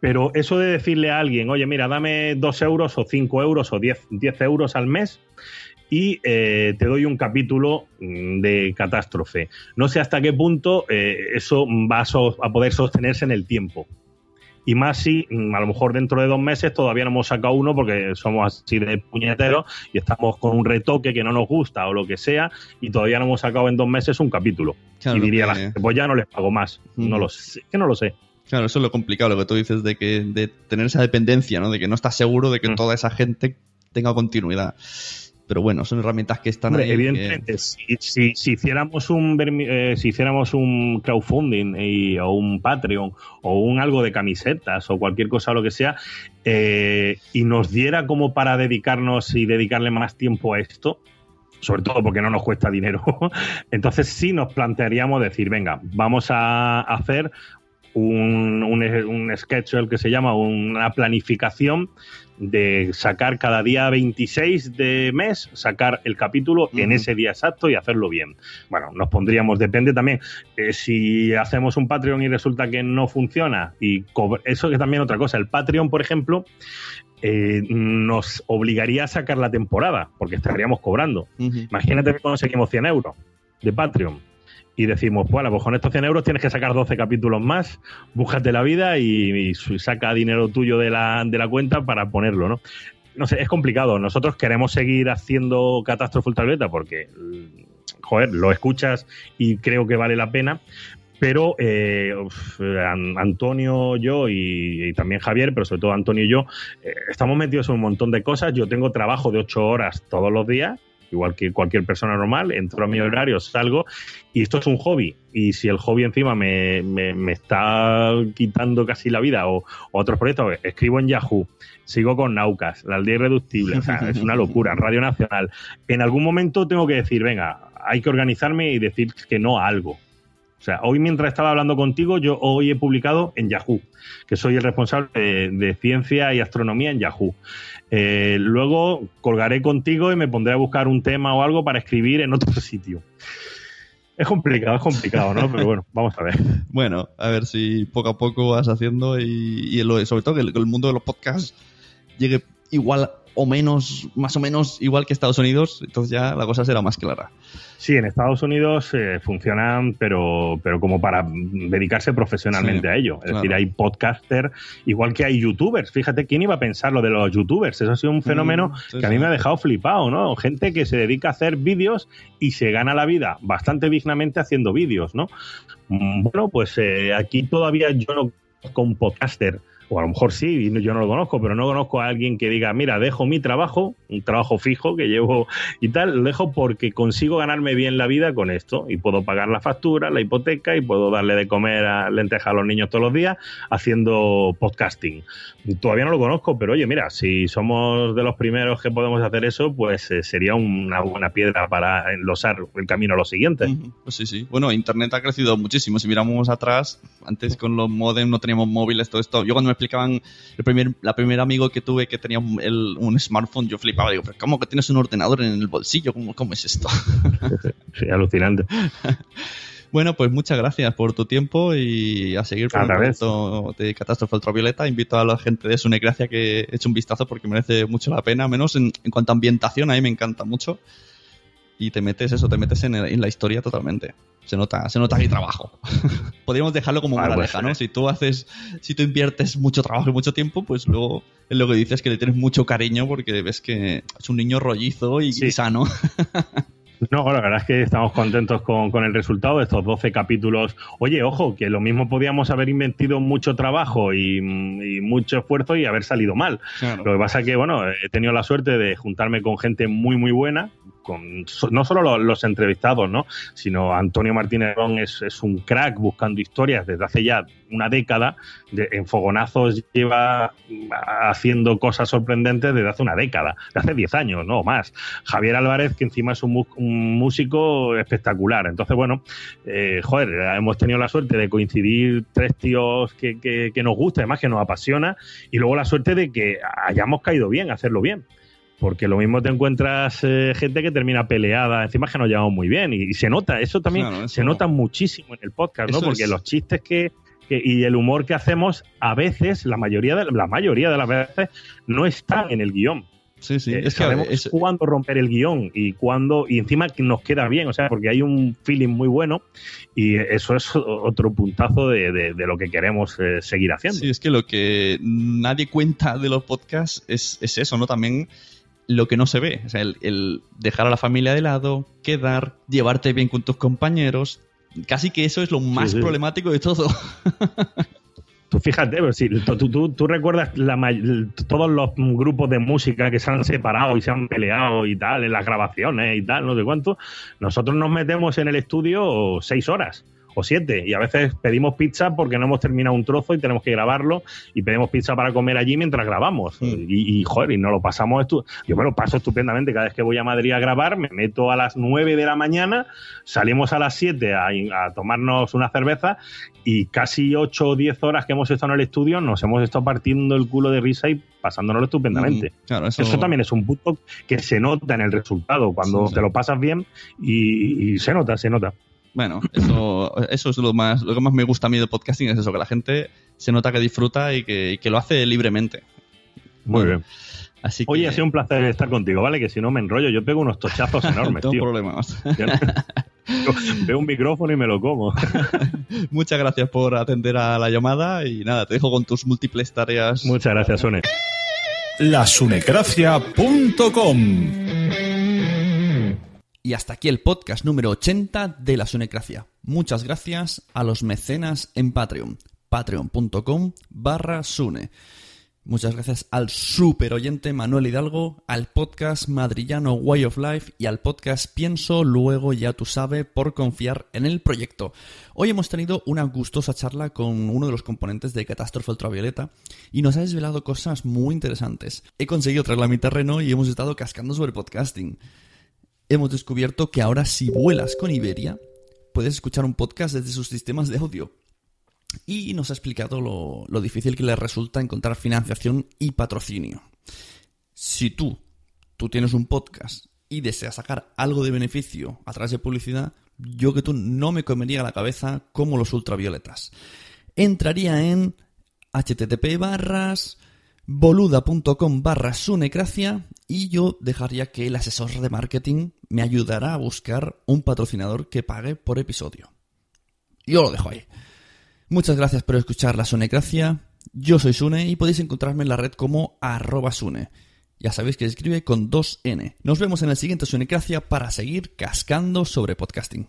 Pero eso de decirle a alguien, oye, mira, dame dos euros o cinco euros o diez, diez euros al mes, y eh, te doy un capítulo mm, de catástrofe. No sé hasta qué punto eh, eso va a, so a, poder sostenerse en el tiempo. Y más si mm, a lo mejor dentro de dos meses todavía no hemos sacado uno porque somos así de puñeteros y estamos con un retoque que no nos gusta o lo que sea y todavía no hemos sacado en dos meses un capítulo. Claro, y diría la gente, pues ya no les pago más. No lo sé, que no lo sé. Claro, eso es lo complicado, lo que tú dices de que de tener esa dependencia, ¿no? De que no estás seguro de que mm. toda esa gente tenga continuidad. Pero bueno, son herramientas que están Hombre, ahí. Evidentemente, que... si, si, si, hiciéramos un eh, si hiciéramos un crowdfunding y, o un Patreon o un algo de camisetas o cualquier cosa o lo que sea, eh, y nos diera como para dedicarnos y dedicarle más tiempo a esto, sobre todo porque no nos cuesta dinero, [laughs] entonces sí nos plantearíamos decir, venga, vamos a hacer un, un, un schedule que se llama una planificación de sacar cada día 26 de mes, sacar el capítulo en ese día exacto y hacerlo bien. Bueno, nos pondríamos, depende también, eh, si hacemos un Patreon y resulta que no funciona, y eso es también otra cosa, el Patreon, por ejemplo, eh, nos obligaría a sacar la temporada, porque estaríamos cobrando. Imagínate que conseguimos 100 euros de Patreon y decimos, bueno, pues con estos 100 euros tienes que sacar 12 capítulos más, búscate la vida y, saca dinero tuyo de la, de la cuenta para ponerlo, ¿no? No sé, es complicado. Nosotros queremos seguir haciendo Catástrofe Ultravioleta porque, joder, lo escuchas y creo que vale la pena, pero eh, Antonio, yo y, también Javier, pero sobre todo Antonio y yo, eh, estamos metidos en un montón de cosas. Yo tengo trabajo de ocho horas todos los días igual que cualquier persona normal, entro a mi horario, salgo y esto es un hobby. Y si el hobby encima me, me, está quitando casi la vida o, otros proyectos, escribo en Yahoo, sigo con Naucas, la aldea irreductible, o sea, [laughs] es una locura, Radio Nacional. En algún momento tengo que decir, venga, hay que organizarme y decir que no a algo. O sea, hoy mientras estaba hablando contigo, yo hoy he publicado en Yahoo, que soy el responsable de, ciencia y astronomía en Yahoo. Eh, luego colgaré contigo y me pondré a buscar un tema o algo para escribir en otro [laughs] sitio. Es complicado, es complicado, ¿no? Pero bueno, vamos a ver. [laughs] Bueno, a ver si poco a poco vas haciendo y, sobre todo que el, mundo de los podcasts llegue igual o menos, más o menos igual que Estados Unidos, entonces ya la cosa será más clara. Sí, en Estados Unidos eh, funcionan, pero, pero como para dedicarse profesionalmente a ello. Es decir, hay podcaster, igual que hay youtubers. Fíjate, ¿quién iba a pensar lo de los youtubers? Eso ha sido un mm, fenómeno que a mí me ha dejado flipado, ¿no? Gente que se dedica a hacer vídeos y se gana la vida bastante dignamente haciendo vídeos, ¿no? Mm, bueno, pues eh, aquí todavía yo no un podcaster o a lo mejor sí, yo no lo conozco, pero no conozco a alguien que diga, mira, dejo mi trabajo, un trabajo fijo que llevo y tal, lo dejo porque consigo ganarme bien la vida con esto y puedo pagar la factura, la hipoteca y puedo darle de comer a lentejas a los niños todos los días haciendo podcasting. Todavía no lo conozco, pero oye, mira, si somos de los primeros que podemos hacer eso, pues eh, sería una buena piedra para enlosar el camino a lo siguiente. Pues sí, sí. Bueno, Internet ha crecido muchísimo. Si miramos atrás, antes con los modems no teníamos móviles, todo esto. Yo cuando me explicaban el primer, la primer amigo que tuve que tenía un, smartphone, yo flipaba. Digo, pero ¿cómo que tienes un ordenador en el bolsillo? ¿Cómo, cómo es esto? [laughs] sí, alucinante. [laughs] Bueno, pues muchas gracias por tu tiempo y a seguir por el de Catástrofe Ultravioleta. Invito a la gente de Sunecracia que eche un vistazo porque merece mucho la pena, menos en, cuanto a ambientación, a mí me encanta mucho. Y te metes eso, te metes en, la historia totalmente. Se nota, se nota mi trabajo. [laughs] Podríamos dejarlo como una moraleja, ¿no? Si tú haces, si tú inviertes mucho trabajo y mucho tiempo, pues luego es lo que dices que le tienes mucho cariño porque ves que es un niño rollizo y sano. [laughs] No, la verdad es que estamos contentos con, el resultado de estos 12 capítulos. Oye, ojo, que lo mismo podíamos haber invertido mucho trabajo y, mucho esfuerzo y haber salido mal. Lo que pasa es que, bueno, he tenido la suerte de juntarme con gente muy, muy buena, no solo los, entrevistados, ¿no? sino Antonio Martínez Ron es, un crack buscando historias desde hace ya una década. De, en Fogonazos lleva haciendo cosas sorprendentes desde hace una década, de hace 10 años, no más. Javier Álvarez, que encima es un, músico espectacular. Entonces, bueno, eh, joder, hemos tenido la suerte de coincidir tres tíos que, que nos gusta, además que nos apasiona, y luego la suerte de que hayamos caído bien, hacerlo bien porque lo mismo te encuentras eh, gente que termina peleada, encima que nos llevamos muy bien y, se nota, eso también se nota muchísimo en el podcast, ¿no? Porque los chistes que, y el humor que hacemos a veces, la mayoría de la mayoría de las veces no están en el guion. Sí, sí. Eh, es sabemos es... cuándo romper el guion y cuándo y encima nos queda bien, o sea, porque hay un feeling muy bueno y eso es otro puntazo de, lo que queremos eh, seguir haciendo. Sí, es que lo que nadie cuenta de los podcasts es, es eso, ¿no? También lo que no se ve. O sea, el, dejar a la familia de lado, quedar, llevarte bien con tus compañeros. Casi que eso es lo más problemático de todo. Tú [laughs] fíjate, pero si tú, tú, recuerdas todos los grupos de música que se han separado y se han peleado y tal, en las grabaciones y tal, no sé cuánto. Nosotros nos metemos en el estudio seis horas o siete. Y a veces pedimos pizza porque no hemos terminado un trozo y tenemos que grabarlo y pedimos pizza para comer allí mientras grabamos. Y, y, joder, y nos lo pasamos. Estu Yo me lo paso estupendamente. Cada vez que voy a Madrid a grabar, me meto a las 9 de la mañana, salimos a las 7 a, a tomarnos una cerveza y casi 8 o 10 horas que hemos estado en el estudio nos hemos estado partiendo el culo de risa y pasándonos estupendamente. Mm, claro, eso... eso... también es un punto que se nota en el resultado cuando Sí, sí. te lo pasas bien y, y se nota, se nota. Bueno, eso, eso es lo más, lo que más me gusta a mí del podcasting, es eso, que la gente se nota que disfruta y que, y que lo hace libremente. Muy Bueno, bien. Así que... Oye, ha sido un placer estar contigo, ¿vale? Que si no me enrollo, yo pego unos tochazos [laughs] enormes, Tengo tío. problemas. [laughs] [laughs] Veo un micrófono y me lo como. Muchas gracias por atender a la llamada y nada, te dejo con tus múltiples tareas. Muchas gracias, Sune. lasunecracia.com Y hasta aquí el podcast número 80 de la Sunecracia. Muchas gracias a los mecenas en Patreon. Patreon.com barra Sune. Muchas gracias al super oyente Manuel Hidalgo, al podcast madrillano Way of Life y al podcast Pienso, luego ya tú sabes, por confiar en el proyecto. Hoy hemos tenido una gustosa charla con uno de los componentes de Catástrofe Ultravioleta y nos ha desvelado cosas muy interesantes. He conseguido traerla a mi terreno y hemos estado cascando sobre podcasting hemos descubierto que ahora si vuelas con Iberia, puedes escuchar un podcast desde sus sistemas de audio. Y nos ha explicado lo, lo difícil que le resulta encontrar financiación y patrocinio. Si tú, tú tienes un podcast y deseas sacar algo de beneficio a través de publicidad, yo que tú no me comería la cabeza como los ultravioletas. Entraría en http barras boluda.com barra sunecracia y yo dejaría que el asesor de marketing me ayudara a buscar un patrocinador que pague por episodio. Yo lo dejo ahí. Muchas gracias por escuchar la Sunecracia. Yo soy Sune y podéis encontrarme en la red como arroba Sune. Ya sabéis que se escribe con dos N. Nos vemos en el siguiente Sunecracia para seguir cascando sobre podcasting.